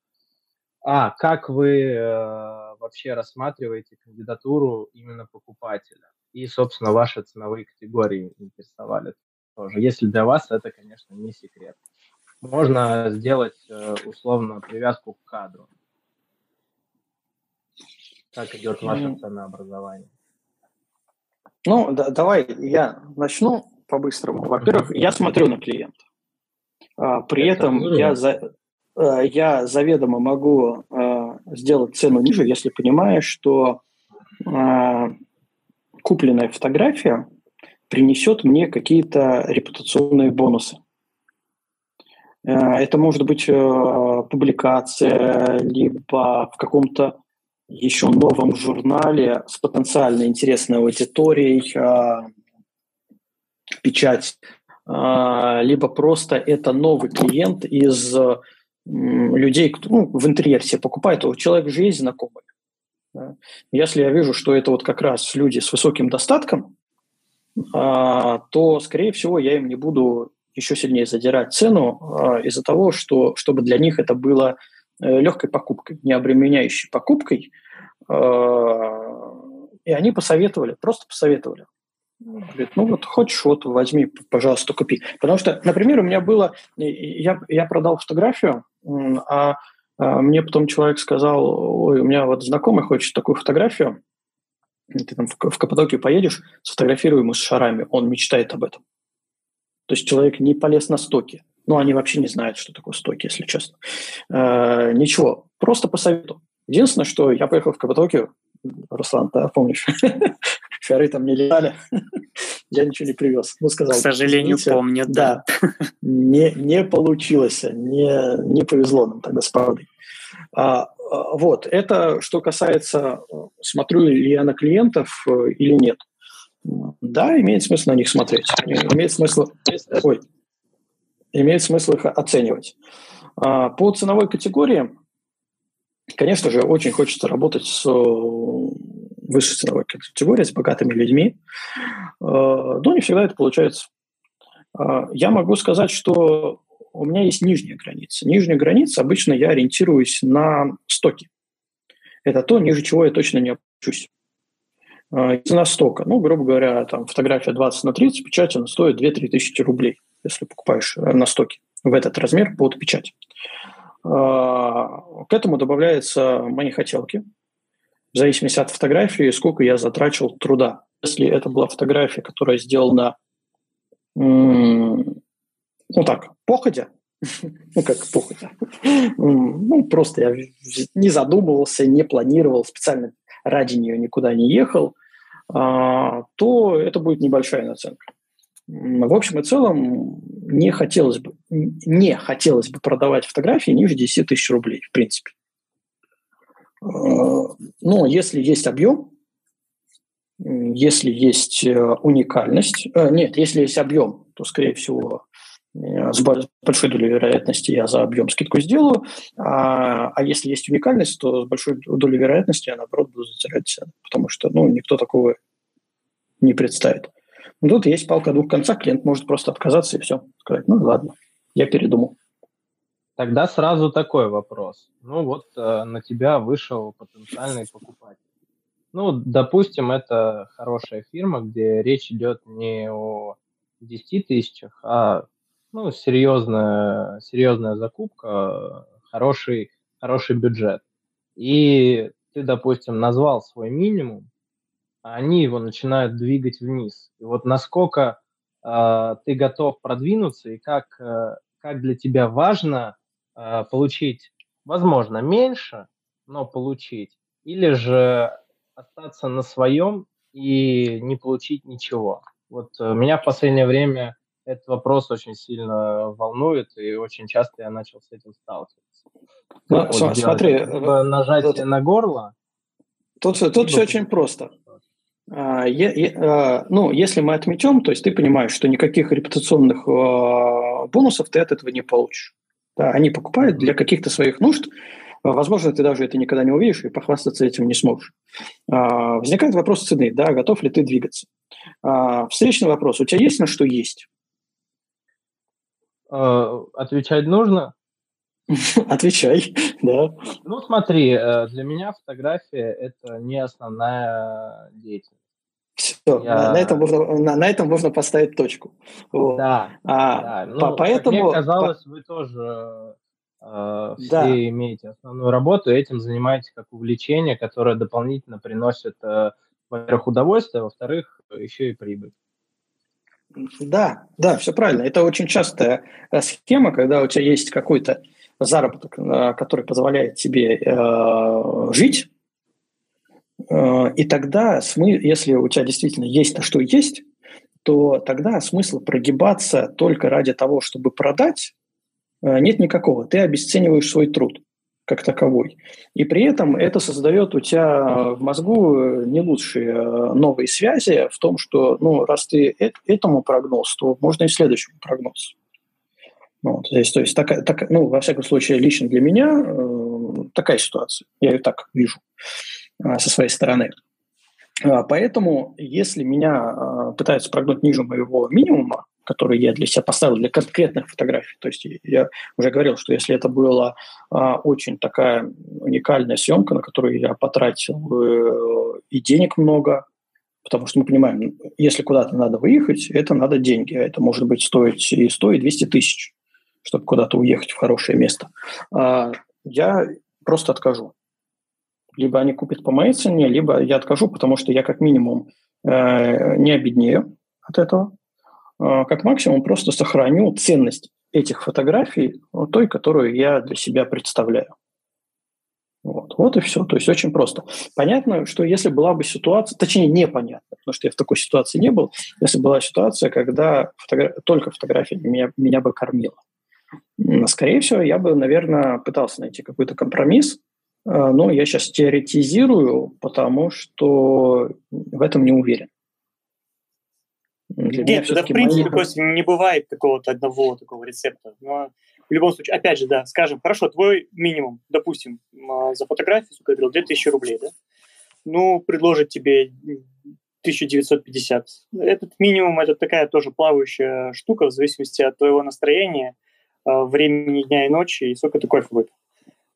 А, как вы э, вообще рассматриваете кандидатуру именно покупателя? И, собственно, ваши ценовые категории интересовали тоже. Если для вас это, конечно, не секрет можно сделать э, условно привязку к кадру. Как идет ваше ценообразование? Ну, да, давай я начну по-быстрому. Во-первых, я смотрю на клиента. А, при Это этом я, за, э, я заведомо могу э, сделать цену ниже, если понимаю, что купленная фотография принесет мне какие-то репутационные бонусы. Э, это может быть э, публикация, либо в каком-то еще новом журнале с потенциально интересной аудиторией, э, печать, либо просто это новый клиент из людей, кто ну, в интерьере себе покупает, у человека же есть знакомые. Если я вижу, что это вот как раз люди с высоким достатком, то, скорее всего, я им не буду еще сильнее задирать цену э, из-за того, что чтобы для них это было э, легкой покупкой, не обременяющей покупкой. Э, и они посоветовали, просто посоветовали. Говорит, ну вот хочешь, вот возьми, пожалуйста, купи. Потому что, например, у меня было, я, я продал фотографию, а, а мне потом человек сказал, ой, у меня вот знакомый хочет такую фотографию, ты там в, в Каппадокию поедешь, сфотографируй ему с шарами, он мечтает об этом. То есть человек не полез на стоки. Ну, они вообще не знают, что такое стоки, если честно. Э, ничего, просто по совету. Единственное, что я поехал в Каппадокию, Руслан, да, помнишь? Шары там не летали. я ничего не привез. Ну, сказал. К сожалению, помню, да. не, не получилось, не, не повезло нам тогда с правдой. А, а, вот, это что касается, смотрю ли я на клиентов э, или нет. Да, имеет смысл на них смотреть. Имеет смысл, ой, имеет смысл их оценивать. А, по ценовой категории, конечно же, очень хочется работать с э, высшей ценовой категорией, с богатыми людьми, а, но не всегда это получается. А, я могу сказать, что у меня есть нижняя граница. Нижняя граница обычно я ориентируюсь на стоки. Это то, ниже чего я точно не опущусь. Цена стока, ну, грубо говоря, там фотография 20 на 30, печать она стоит 2-3 тысячи рублей, если покупаешь э, на стоке в этот размер под печать. А, к этому добавляются мои хотелки, в зависимости от фотографии, сколько я затрачивал труда. Если это была фотография, которая сделана, ну так, походя, Ну, как похуй. Ну, просто я не задумывался, не планировал, специально ради нее никуда не ехал, а, то это будет небольшая наценка. В общем и целом, не хотелось бы, не хотелось бы продавать фотографии ниже 10 тысяч рублей, в принципе. А, но если есть объем, если есть э, уникальность, э, нет, если есть объем, то, скорее всего, с большой долей вероятности я за объем скидку сделаю, а, а если есть уникальность, то с большой долей вероятности я, наоборот, буду затирать цены, потому что ну, никто такого не представит. Но тут есть палка двух концах, клиент может просто отказаться и все, сказать, ну ладно, я передумал. Тогда сразу такой вопрос. Ну вот э, на тебя вышел потенциальный покупатель. Ну, допустим, это хорошая фирма, где речь идет не о 10 тысячах, а ну, серьезная, серьезная закупка, хороший, хороший бюджет. И ты, допустим, назвал свой минимум, а они его начинают двигать вниз. И вот насколько э, ты готов продвинуться и как, э, как для тебя важно э, получить, возможно, меньше, но получить, или же остаться на своем и не получить ничего. Вот э, меня в последнее время этот вопрос очень сильно волнует, и очень часто я начал с этим сталкиваться. Ну, вот смотри, либо нажатие тут, на горло. Тут, тут все очень просто. А, я, я, а, ну, если мы отметем, то есть ты понимаешь, что никаких репутационных а, бонусов ты от этого не получишь. Да, они покупают для каких-то своих нужд, Возможно, ты даже это никогда не увидишь и похвастаться этим не сможешь. А, возникает вопрос цены, да, готов ли ты двигаться. А, встречный вопрос, у тебя есть на что есть? А, отвечать нужно? Отвечай, да. Ну, смотри, э, для меня фотография – это не основная деятельность. Все, я... на, этом можно, на, на этом можно поставить точку. Вот. Да, а, да. Ну, поэтому... Как мне казалось, вы тоже Э, все да. имеете основную работу, этим занимаетесь как увлечение, которое дополнительно приносит, э, во-первых, удовольствие, а во-вторых, еще и прибыль. Да, да, все правильно. Это очень частая э, схема, когда у тебя есть какой-то заработок, который позволяет тебе э, жить, э, и тогда, если у тебя действительно есть то, что есть, то тогда смысл прогибаться только ради того, чтобы продать, Э, нет никакого. Ты обесцениваешь свой труд как таковой. И при этом это создает у тебя в мозгу э, не лучшие э, новые связи в том, что, ну, раз ты этому прогноз, то можно и следующему прогноз. Вот, здесь, то есть, так, так, ну, во всяком случае, лично для меня э, такая ситуация. Я ее так вижу э, со своей стороны. Поэтому, если меня э, пытаются прогнуть ниже моего минимума, которые я для себя поставил для конкретных фотографий. То есть я уже говорил, что если это была а, очень такая уникальная съемка, на которую я потратил э, и денег много, потому что мы понимаем, если куда-то надо выехать, это надо деньги, а это может быть стоить и 100, и 200 тысяч, чтобы куда-то уехать в хорошее место. А, я просто откажу. Либо они купят по моей цене, либо я откажу, потому что я как минимум э, не обеднею от этого, а, как максимум просто сохраню ценность этих фотографий той, которую я для себя представляю. Вот, вот и все. То есть очень просто. Понятно, что если была бы ситуация, точнее непонятно, потому что я в такой ситуации не был, если была ситуация, когда фотогра... только фотография меня, меня бы кормила. Скорее всего, я бы, наверное, пытался найти какой-то компромисс, а, но я сейчас теоретизирую, потому что в этом не уверен. Для Нет, да, в принципе, мои... Костя, не бывает какого-то одного такого рецепта. Но в любом случае, опять же, да, скажем, хорошо, твой минимум, допустим, а, за фотографию, сколько я говорил, 2000 рублей, да? Ну, предложит тебе 1950. Этот минимум – это такая тоже плавающая штука в зависимости от твоего настроения, а, времени дня и ночи, и сколько ты кофе выпил.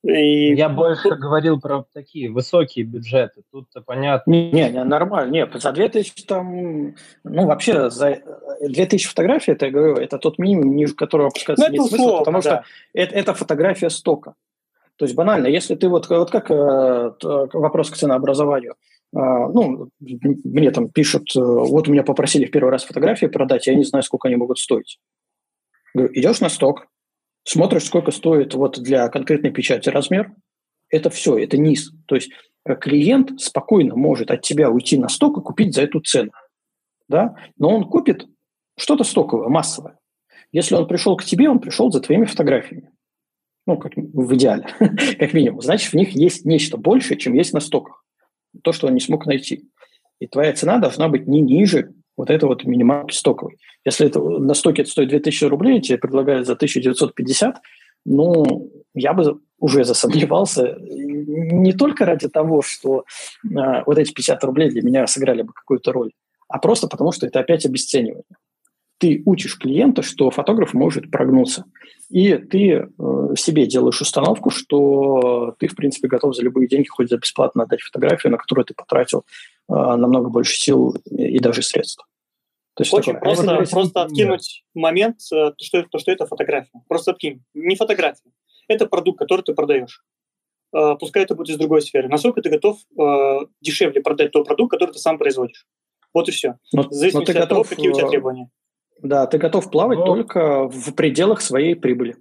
И... Я больше говорил про такие высокие бюджеты. Тут-то понятно. Не, не, нормально. Не, за 2000 там... Ну, вообще, за 2000 фотографий, это, я говорю, это тот минимум, ниже которого опускаться ну, нет смысла, потому да. что это, это фотография стока. То есть банально, если ты вот, вот как э, вопрос к ценообразованию. Э, ну, мне там пишут, э, вот у меня попросили в первый раз фотографии продать, я не знаю, сколько они могут стоить. Говорю, идешь на сток, смотришь, сколько стоит вот для конкретной печати размер, это все, это низ. То есть э, клиент спокойно может от тебя уйти на сток и купить за эту цену. Да? Но он купит что-то стоковое, массовое. Если он пришел к тебе, он пришел за твоими фотографиями. Ну, как в идеале, как минимум. Значит, в них есть нечто большее, чем есть на стоках. То, что он не смог найти. И твоя цена должна быть не ниже вот это вот минималки стоковой. Если это на стоке это стоит 2000 рублей, тебе предлагают за 1950, ну, я бы уже засомневался не только ради того, что э, вот эти 50 рублей для меня сыграли бы какую-то роль, а просто потому, что это опять обесценивание. Ты учишь клиента, что фотограф может прогнуться. И ты э, себе делаешь установку, что ты, в принципе, готов за любые деньги, хоть за бесплатно отдать фотографию, на которую ты потратил э, намного больше сил и даже средств. То есть Очень такое, просто, а просто откинуть да. момент, э, что, то, что это фотография. Просто откинь. Не фотография. Это продукт, который ты продаешь. Пускай это будет из другой сферы. Насколько ты готов дешевле продать тот продукт, который ты сам производишь. Вот и все. Но, Зависит от готов, того, какие у тебя требования. Да, ты готов плавать но... только в пределах своей прибыли.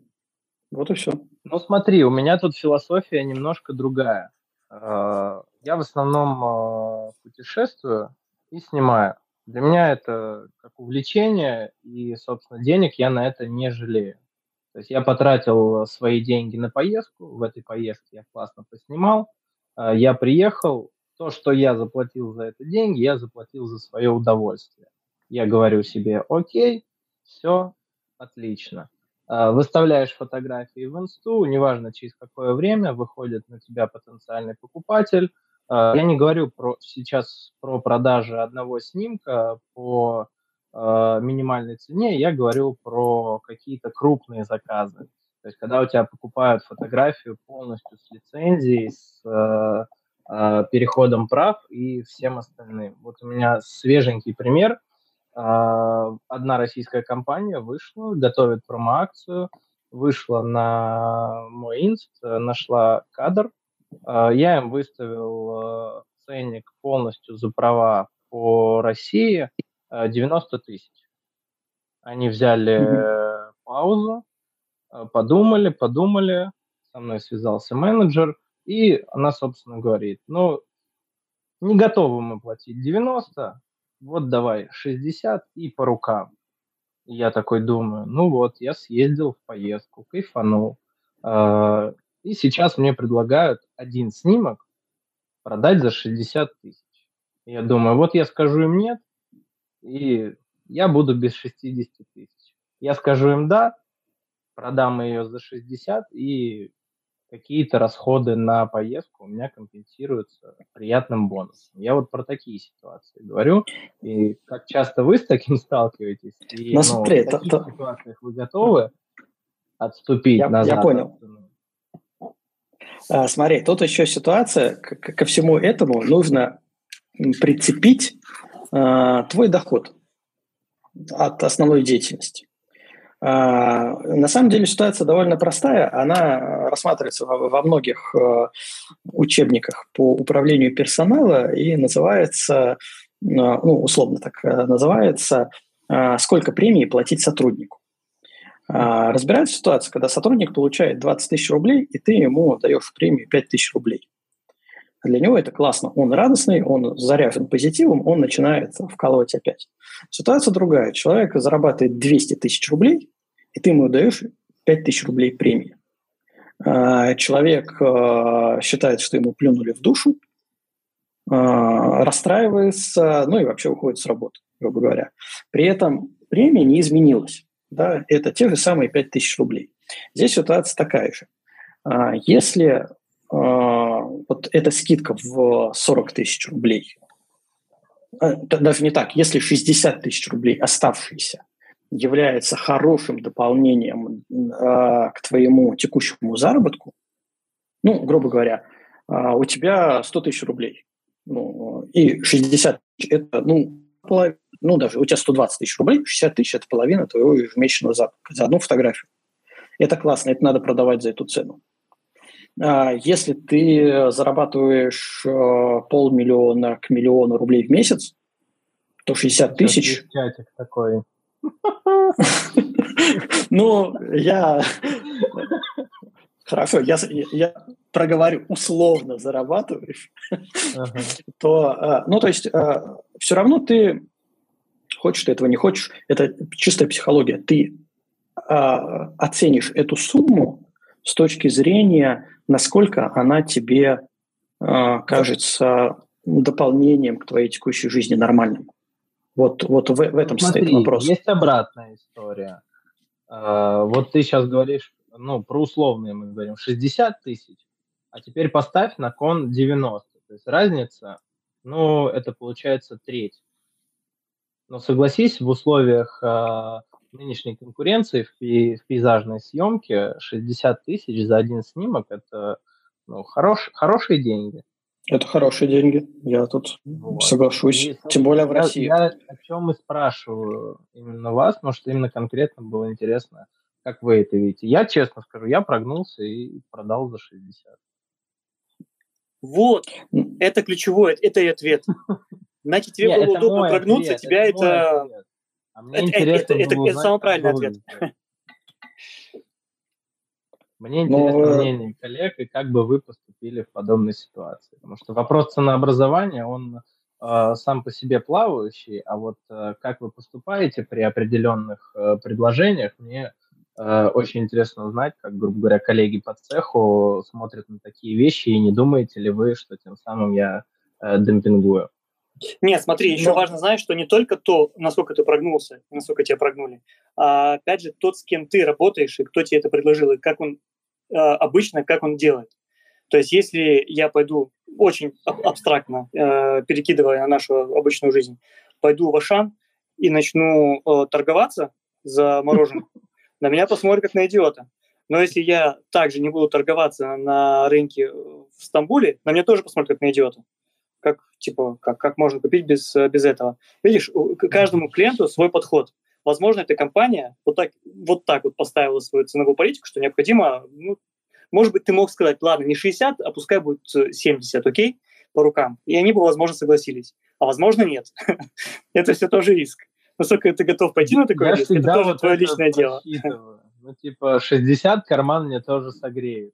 Вот и все. Ну смотри, у меня тут философия немножко другая. Я в основном путешествую и снимаю. Для меня это как увлечение, и, собственно, денег я на это не жалею. То есть я потратил свои деньги на поездку, в этой поездке я классно поснимал, а, я приехал, то, что я заплатил за это деньги, я заплатил за свое удовольствие. Я говорю себе, окей, все, отлично. А, выставляешь фотографии в инсту, неважно через какое время, выходит на тебя потенциальный покупатель, а, я не говорю про, сейчас про продажи одного снимка по э, минимальной цене, я говорю про какие-то крупные заказы. То есть, когда у тебя покупают фотографию полностью с лицензией, с э, э, переходом прав и всем остальным. Вот у меня свеженький пример. Э, одна российская компания вышла, готовит промоакцию, вышла на мой инст, нашла кадр, а, я им выставил а, ценник полностью за права по России 90 а, тысяч. Они взяли mm-hmm. паузу, подумали, подумали, со мной связался менеджер, и она, собственно, говорит, ну, не готовы мы платить 90, вот давай 60 и по рукам. Я такой думаю, ну вот, я съездил в поездку, кайфанул. И сейчас мне предлагают один снимок продать за 60 тысяч. Я думаю, вот я скажу им нет, и я буду без 60 тысяч. Я скажу им да, продам ее за 60, и какие-то расходы на поездку у меня компенсируются приятным бонусом. Я вот про такие ситуации говорю. И как часто вы с таким сталкиваетесь? И, ну, ну, смотри, в таких то, ситуациях вы готовы отступить я, назад? Я понял. А, смотри, тут еще ситуация, ко всему этому нужно прицепить а, твой доход от основной деятельности. А, на самом деле ситуация довольно простая. Она рассматривается во, многих а, учебниках по управлению персонала и называется, ну, условно так называется, сколько премии платить сотруднику. А, разбирается ситуация, когда сотрудник получает 20 тысяч рублей, и ты ему даешь премию 5 тысяч рублей. Для него это классно. Он радостный, он заряжен позитивом, он начинает вкалывать опять. Ситуация другая. Человек зарабатывает 200 тысяч рублей, и ты ему даешь 5 тысяч рублей премии. А, человек а, считает, что ему плюнули в душу, расстраивается, ну и вообще уходит с работы, грубо говоря. При этом премия не изменилась да, это те же самые 5000 рублей. Здесь ситуация такая же. А, если а, вот эта скидка в 40 тысяч рублей, а, даже не так, если 60 тысяч рублей оставшиеся является хорошим дополнением к твоему текущему заработку, ну, грубо говоря, у тебя 100 тысяч рублей, ну, и 60 тысяч – это, ну, половина ну, даже у тебя 120 тысяч рублей, 60 тысяч – это половина твоего ежемесячного заработка за одну фотографию. Это классно, это надо продавать за эту цену. А если ты зарабатываешь э, полмиллиона к миллиону рублей в месяц, то 60 тысяч... такой. Ну, я хорошо, я, я проговорю, условно зарабатываешь, ага. то, а, ну, то есть, а, все равно ты, хочешь ты этого, не хочешь, это чистая психология, ты а, оценишь эту сумму с точки зрения, насколько она тебе кажется дополнением к твоей текущей жизни нормальным. Вот, вот в, в этом Смотри, стоит вопрос. Есть обратная история. Вот ты сейчас говоришь ну, про условные мы говорим, 60 тысяч, а теперь поставь на кон 90. То есть разница, ну, это получается треть. Но согласись, в условиях э, нынешней конкуренции в, пей, в пейзажной съемке 60 тысяч за один снимок – это ну, хорош, хорошие деньги. Это хорошие деньги, я тут вот. соглашусь, и, тем более в России. Я о чем и спрашиваю именно вас, может, именно конкретно было интересно – как вы это видите? Я честно скажу, я прогнулся и продал за 60. Вот, это ключевое, это и ответ. Значит, тебе было удобно прогнуться, тебя это... А мне интересно это, самый правильный ответ. Мне интересно Но... мнение коллег и как бы вы поступили в подобной ситуации. Потому что вопрос ценообразования, он э, сам по себе плавающий, а вот э, как вы поступаете при определенных э, предложениях, мне Э, очень интересно узнать, как, грубо говоря, коллеги по цеху смотрят на такие вещи, и не думаете ли вы, что тем самым я э, демпингую? Нет, смотри, еще Но... важно знать, что не только то, насколько ты прогнулся, насколько тебя прогнули, а опять же тот, с кем ты работаешь, и кто тебе это предложил, и как он э, обычно, как он делает. То есть если я пойду очень абстрактно, э, перекидывая на нашу обычную жизнь, пойду в Ашан и начну э, торговаться за мороженое, на меня посмотрят как на идиота. Но если я также не буду торговаться на рынке в Стамбуле, на меня тоже посмотрят как на идиота. Как, типа, как, как можно купить без, без этого? Видишь, к каждому клиенту свой подход. Возможно, эта компания вот так вот, так вот поставила свою ценовую политику, что необходимо, ну, может быть, ты мог сказать, ладно, не 60, а пускай будет 70, окей, по рукам. И они бы, возможно, согласились. А возможно, нет. Это все тоже риск насколько ты готов пойти на такое риск, это тоже твое личное дело. Ну, типа, 60 карман мне тоже согреет.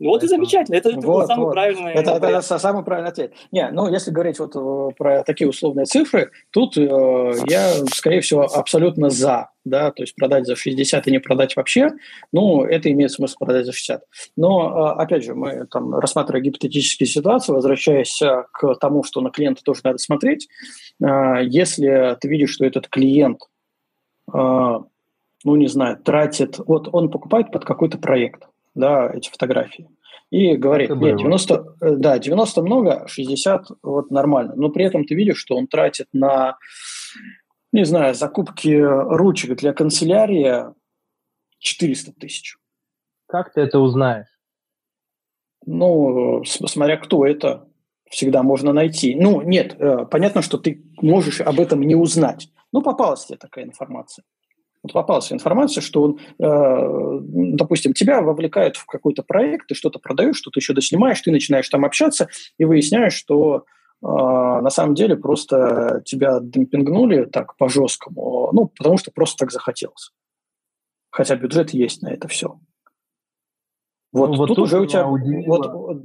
Ну вот и замечательно, это, это вот, самый вот. правильный это, это, это самый правильный ответ. Не, ну если говорить вот э, про такие условные цифры, тут э, я, скорее всего, абсолютно за, да, то есть продать за 60 и не продать вообще, ну, это имеет смысл продать за 60. Но, э, опять же, мы там рассматривая гипотетические ситуации, возвращаясь э, к тому, что на клиента тоже надо смотреть, э, если ты видишь, что этот клиент, э, ну, не знаю, тратит, вот он покупает под какой-то проект, да, эти фотографии. И говорит, нет, 90, э, да, 90 много, 60 вот нормально. Но при этом ты видишь, что он тратит на, не знаю, закупки ручек для канцелярии 400 тысяч. Как ты это узнаешь? Ну, смотря кто это, всегда можно найти. Ну, нет, э, понятно, что ты можешь об этом не узнать. Ну, попалась тебе такая информация попалась информация, что он, э, допустим, тебя вовлекают в какой-то проект, ты что-то продаешь, что-то еще доснимаешь, ты начинаешь там общаться и выясняешь, что э, на самом деле просто тебя демпингнули так по-жесткому, ну, потому что просто так захотелось. Хотя бюджет есть на это все. Вот, ну, вот тут, уже у тебя... Вот,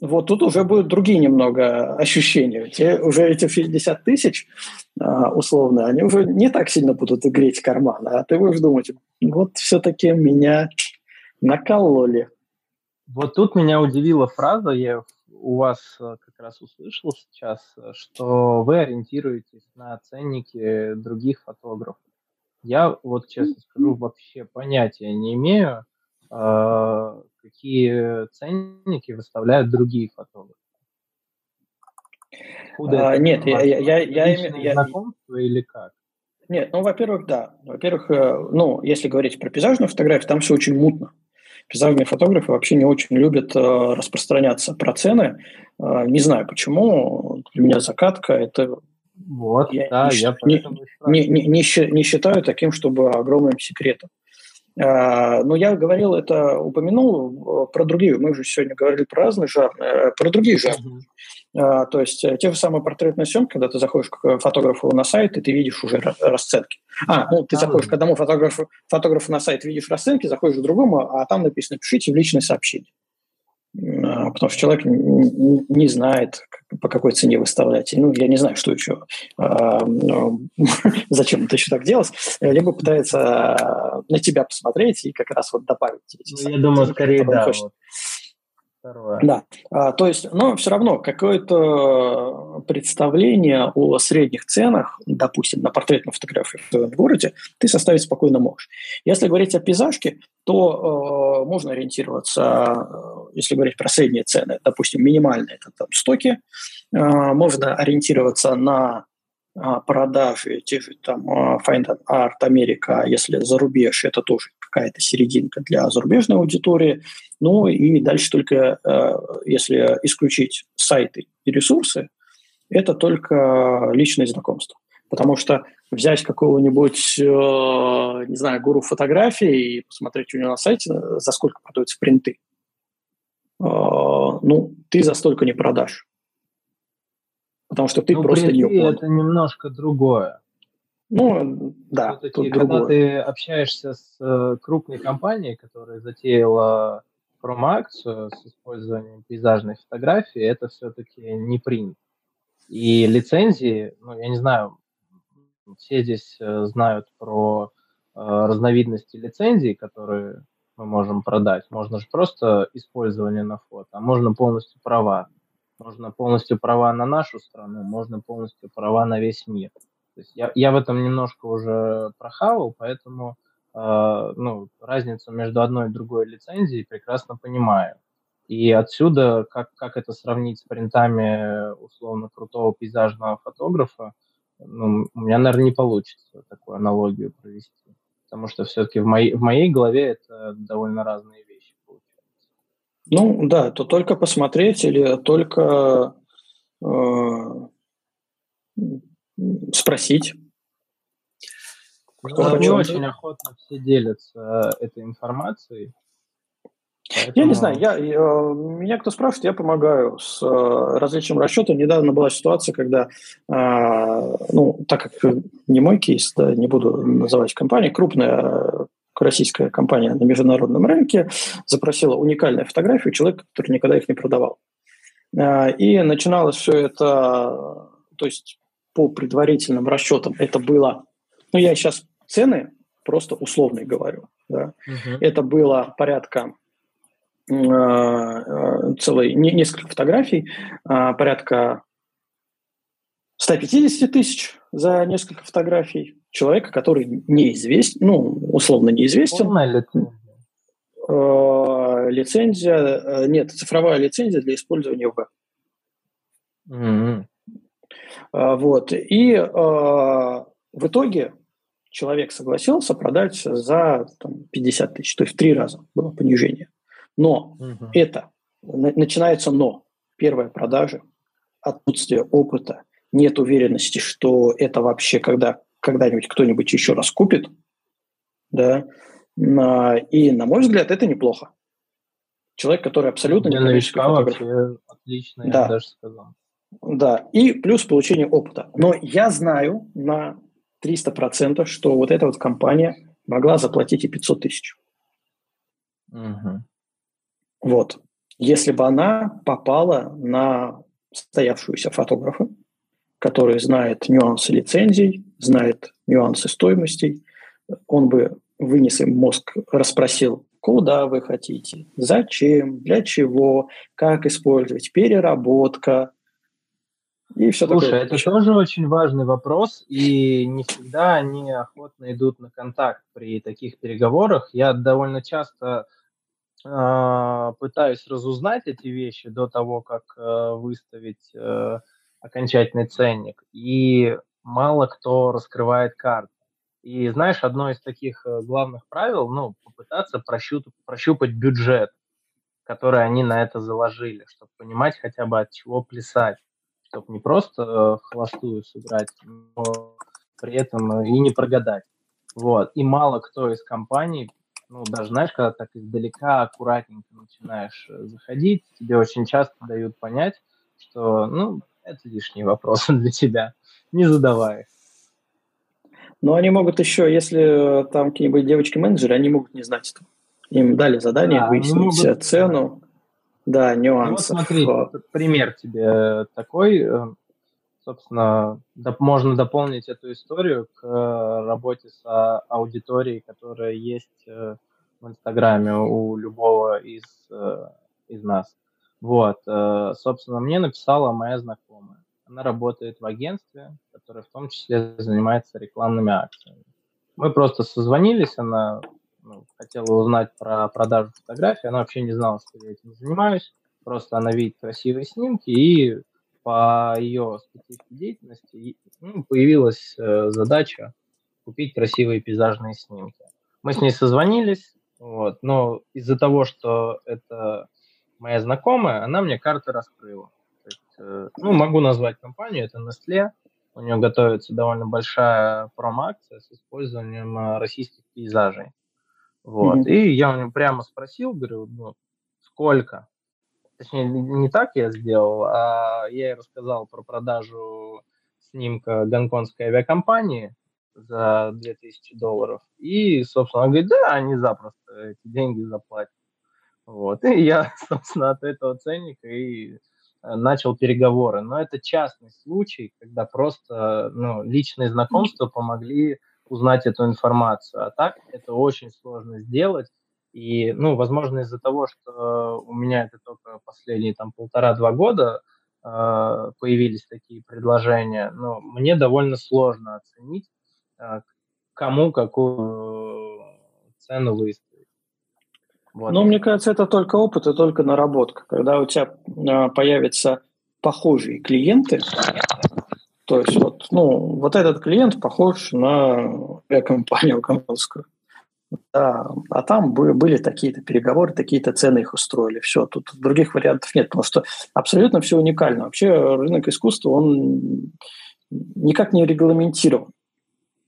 вот тут уже будут другие немного ощущения. Те, уже эти 60 тысяч а, условно, они уже не так сильно будут греть карман, а ты будешь думать, вот все-таки меня накололи. Вот тут меня удивила фраза, я у вас э, как раз услышал сейчас, что вы ориентируетесь на ценники других фотографов. Я вот честно скажу, вообще понятия не имею, какие ценники выставляют другие фотографы. а, нет, я, я, я, я, я, знакомство или как? Нет, ну, во-первых, да. Во-первых, э, ну, если говорить про пейзажную фотографию, там все очень мутно. Пейзажные фотографы вообще не очень любят э, распространяться про цены. Э, не знаю почему. Для меня закатка это вот, я да, не, я не, не, не, не считаю таким, чтобы огромным секретом. А, но я говорил это, упомянул э, про другие. Мы уже сегодня говорили про разные жанры, э, про другие жанры. А, то есть те же самые портретные съемки, когда ты заходишь к фотографу на сайт, и ты видишь уже расценки. А, ну, ты заходишь к одному фотографу, фотографу на сайт, видишь расценки, заходишь к другому, а там написано «пишите в личное сообщение». А, потому что человек не знает, по какой цене выставлять. Ну, я не знаю, что еще, а, зачем это еще так делать. Либо пытается на тебя посмотреть и как раз вот добавить. Ну, я думаю, скорее да. Да, а, то есть, но все равно какое-то представление о средних ценах, допустим, на портретную фотографию в твоем городе, ты составить спокойно можешь. Если говорить о пейзажке, то э, можно ориентироваться, э, если говорить про средние цены, допустим, минимальные это там стоки, э, можно ориентироваться на а, продажи тех же там Find Art Америка, если за рубеж, это тоже какая-то серединка для зарубежной аудитории. Ну и дальше только, э, если исключить сайты и ресурсы, это только личные знакомства. Потому что взять какого-нибудь, э, не знаю, гуру фотографии и посмотреть у него на сайте, за сколько продаются принты, э, ну, ты за столько не продашь потому что ты ну, просто не это немножко другое. Ну, да, тут когда другое. ты общаешься с э, крупной компанией, которая затеяла промо-акцию с использованием пейзажной фотографии, это все-таки не принт. И лицензии, ну, я не знаю, все здесь э, знают про э, разновидности лицензий, которые мы можем продать. Можно же просто использование на фото, а можно полностью права. Можно полностью права на нашу страну, можно полностью права на весь мир. То есть я, я в этом немножко уже прохавал, поэтому э, ну, разницу между одной и другой лицензией прекрасно понимаю. И отсюда, как, как это сравнить с принтами условно крутого пейзажного фотографа, ну, у меня, наверное, не получится такую аналогию провести. Потому что все-таки в моей, в моей голове это довольно разные вещи. Ну да, то только посмотреть или только э, спросить. Кто не очень охотно все делятся этой информацией. Поэтому... Я не знаю, я, я, меня кто спрашивает, я помогаю с э, различием расчетом. Недавно была ситуация, когда, э, ну, так как не мой кейс, да, не буду называть компанию, крупная российская компания на международном рынке запросила уникальную фотографию человека, который никогда их не продавал. А, и начиналось все это, то есть по предварительным расчетам это было, ну я сейчас цены просто условные говорю, да, uh-huh. это было порядка э, целой, не, несколько фотографий, э, порядка 150 тысяч за несколько фотографий, человека, который неизвестен, ну, условно неизвестен. Полная лицензия. Э, лицензия, э, нет, цифровая лицензия для использования в Mm-hmm. Вот. И э, в итоге человек согласился продать за там, 50 тысяч, то есть в три раза было понижение. Но mm-hmm. это, начинается но. Первая продажа, отсутствие опыта, нет уверенности, что это вообще когда когда-нибудь кто-нибудь еще раз купит, да, и, на мой взгляд, это неплохо. Человек, который абсолютно Для не новичка вообще отлично, да. я даже сказал. Да, и плюс получение опыта. Но я знаю на 300%, что вот эта вот компания могла заплатить и 500 тысяч. Угу. Вот. Если бы она попала на стоявшуюся фотографа, который знает нюансы лицензий, знает нюансы стоимостей, он бы вынес им мозг, расспросил, куда вы хотите, зачем, для чего, как использовать, переработка и все Слушай, такое. это тоже очень важный вопрос, и не всегда они охотно идут на контакт при таких переговорах. Я довольно часто э, пытаюсь разузнать эти вещи до того, как э, выставить э, окончательный ценник, и мало кто раскрывает карты. И знаешь, одно из таких э, главных правил, ну, попытаться прощупать, прощупать бюджет, который они на это заложили, чтобы понимать хотя бы от чего плясать, чтобы не просто э, холостую сыграть, но при этом и не прогадать. Вот. И мало кто из компаний, ну, даже знаешь, когда так издалека аккуратненько начинаешь э, заходить, тебе очень часто дают понять, что, ну, это лишние вопросы для тебя. Не задавай. Но они могут еще, если там какие-нибудь девочки-менеджеры, они могут не знать этого. Им дали задание да, выяснить могут... цену, да, нюансы. Ну, вот смотри, пример тебе такой. Э, собственно, доп- можно дополнить эту историю к э, работе с а, аудиторией, которая есть э, в Инстаграме у любого из, из нас. Вот, собственно, мне написала моя знакомая. Она работает в агентстве, которое в том числе занимается рекламными акциями. Мы просто созвонились, она хотела узнать про продажу фотографий, она вообще не знала, что я этим занимаюсь. Просто она видит красивые снимки, и по ее специфике деятельности ну, появилась э, задача купить красивые пейзажные снимки. Мы с ней созвонились, вот, но из-за того, что это моя знакомая, она мне карты раскрыла. есть, э, ну, могу назвать компанию, это Nestle. У нее готовится довольно большая промо-акция с использованием э, российских пейзажей. Вот. Mm-hmm. И я у него прямо спросил, говорю, ну, сколько? Точнее, не так я сделал, а я ей рассказал про продажу снимка гонконгской авиакомпании за 2000 долларов. И, собственно, он говорит, да, они запросто эти деньги заплатят. Вот. И я, собственно, от этого ценника и э, начал переговоры. Но это частный случай, когда просто ну, личные знакомства помогли узнать эту информацию. А так это очень сложно сделать. И, ну, возможно, из-за того, что у меня это только последние там полтора-два года э, появились такие предложения, но мне довольно сложно оценить, э, кому какую цену выставить. Вот. Ну, мне кажется, это только опыт и только наработка. Когда у тебя э, появятся похожие клиенты, то есть вот, ну, вот этот клиент похож на компанию гонконгскую. Да, а там были такие-то переговоры, такие-то цены их устроили. Все, тут других вариантов нет, потому что абсолютно все уникально. Вообще рынок искусства, он никак не регламентирован.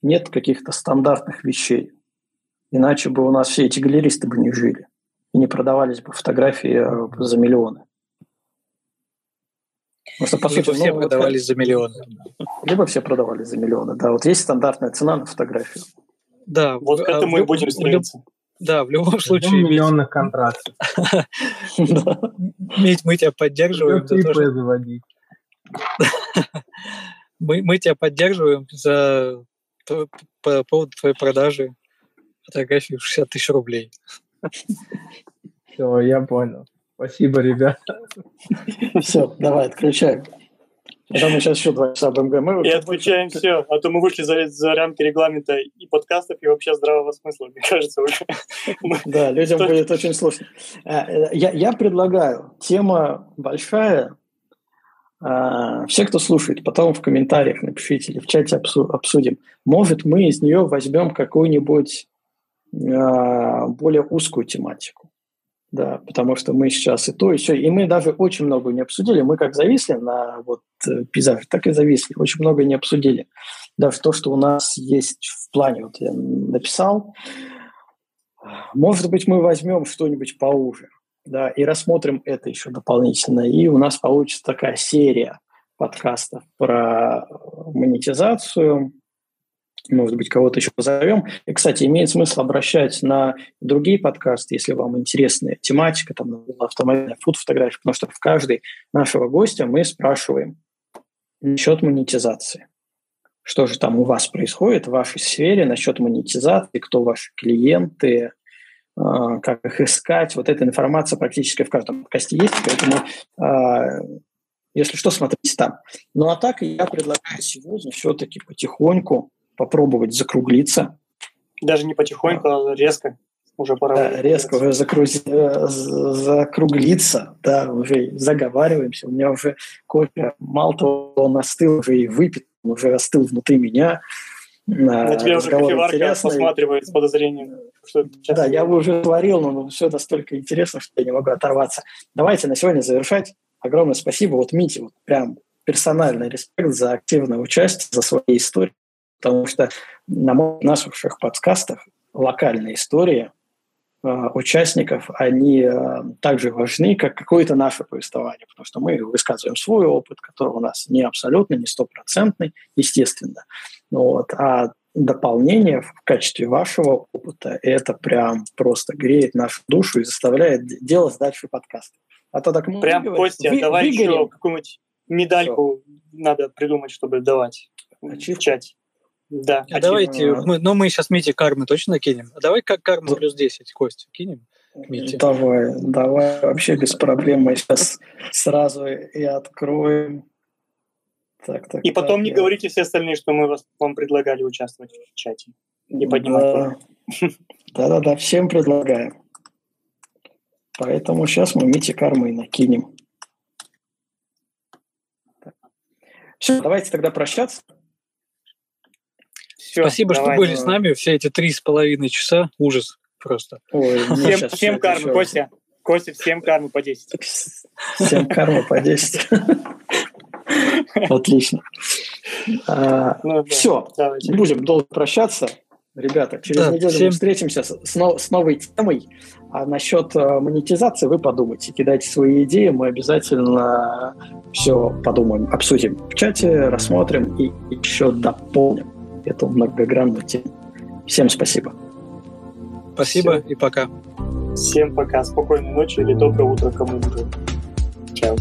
Нет каких-то стандартных вещей. Иначе бы у нас все эти галеристы бы не жили и не продавались бы фотографии э, за миллионы. Потому что, по либо сути, все ну, продавались вот, за миллионы. Либо все продавались за миллионы, да. Вот есть стандартная цена на фотографию. Да. Вот к этому а, и будем стремиться. Да, в любом случае. миллионных контрактов. Медь, мы тебя поддерживаем. заводить. Мы, мы тебя поддерживаем за по поводу твоей продажи фотографии 60 тысяч рублей. Все, я понял. Спасибо, ребята. Все, давай, отключаем. Это мы сейчас еще два часа будем говорить. И отключаем все, а то мы вышли за, за рамки регламента и подкастов, и вообще здравого смысла, мне кажется, уже. Да, людям будет очень сложно. Э, я, я предлагаю, тема большая, э, все, кто слушает, потом в комментариях напишите или в чате обсудим. Может, мы из нее возьмем какую-нибудь э, более узкую тематику. Да, потому что мы сейчас и то, и все. И мы даже очень много не обсудили. Мы как зависли на вот э, пейзаж, так и зависли. Очень много не обсудили. Даже то, что у нас есть в плане, вот я написал. Может быть, мы возьмем что-нибудь поуже, да, и рассмотрим это еще дополнительно. И у нас получится такая серия подкастов про монетизацию, может быть, кого-то еще позовем. И, кстати, имеет смысл обращать на другие подкасты, если вам интересна тематика, там, автомобильная фуд-фотография, потому что в каждой нашего гостя мы спрашиваем насчет монетизации. Что же там у вас происходит в вашей сфере насчет монетизации, кто ваши клиенты, а, как их искать. Вот эта информация практически в каждом подкасте есть, поэтому а, если что, смотрите там. Ну а так я предлагаю сегодня все-таки потихоньку попробовать закруглиться. Даже не потихоньку, а резко. Уже пора. Да, резко уже закруз... Э, закруглиться, да, уже заговариваемся. У меня уже кофе, мало того, он остыл, уже и выпит, он уже остыл внутри меня. На тебе уже кофеварка интересный. посматривает с подозрением. Что да, я бы уже творил, но все настолько интересно, что я не могу оторваться. Давайте на сегодня завершать. Огромное спасибо. Вот Мите, вот прям персональный респект за активное участие, за свои истории потому что на наших подкастах локальная история участников, они также важны, как какое-то наше повествование, потому что мы высказываем свой опыт, который у нас не абсолютно, не стопроцентный, естественно. Вот. А дополнение в качестве вашего опыта, это прям просто греет нашу душу и заставляет делать дальше подкасты. А то так Прям, говорим, Костя, вы, давай выгорим. еще какую-нибудь медальку Все. надо придумать, чтобы давать Ачив? в чате. Да. А давайте, мы, ну мы сейчас Мите кармы точно кинем. А давай как карму плюс 10, Костя, кинем? Мите. Давай, давай, вообще без проблем. Мы сейчас сразу и откроем. Так, так, и потом так, не я... говорите все остальные, что мы вас, вам предлагали участвовать в чате. Не поднимать. Да-да-да, всем предлагаем. Поэтому сейчас мы Мити кармы накинем. Все, давайте тогда прощаться. Все, Спасибо, давай, что были давай. с нами все эти три с половиной часа. Ужас просто. Ой, всем всем кармы, еще... Костя. Костя, всем кармы по 10. Всем кармы по 10. Отлично. А, ну. Все, будем долго прощаться. Ребята, через неделю мы встретимся с, с новой темой. А насчет э, монетизации вы подумайте, кидайте свои идеи, мы обязательно все подумаем, обсудим в чате, рассмотрим и еще дополним эту многогранную тему. Всем спасибо. Спасибо все. и пока. Всем пока. Спокойной ночи или доброе утро кому уже. Чао.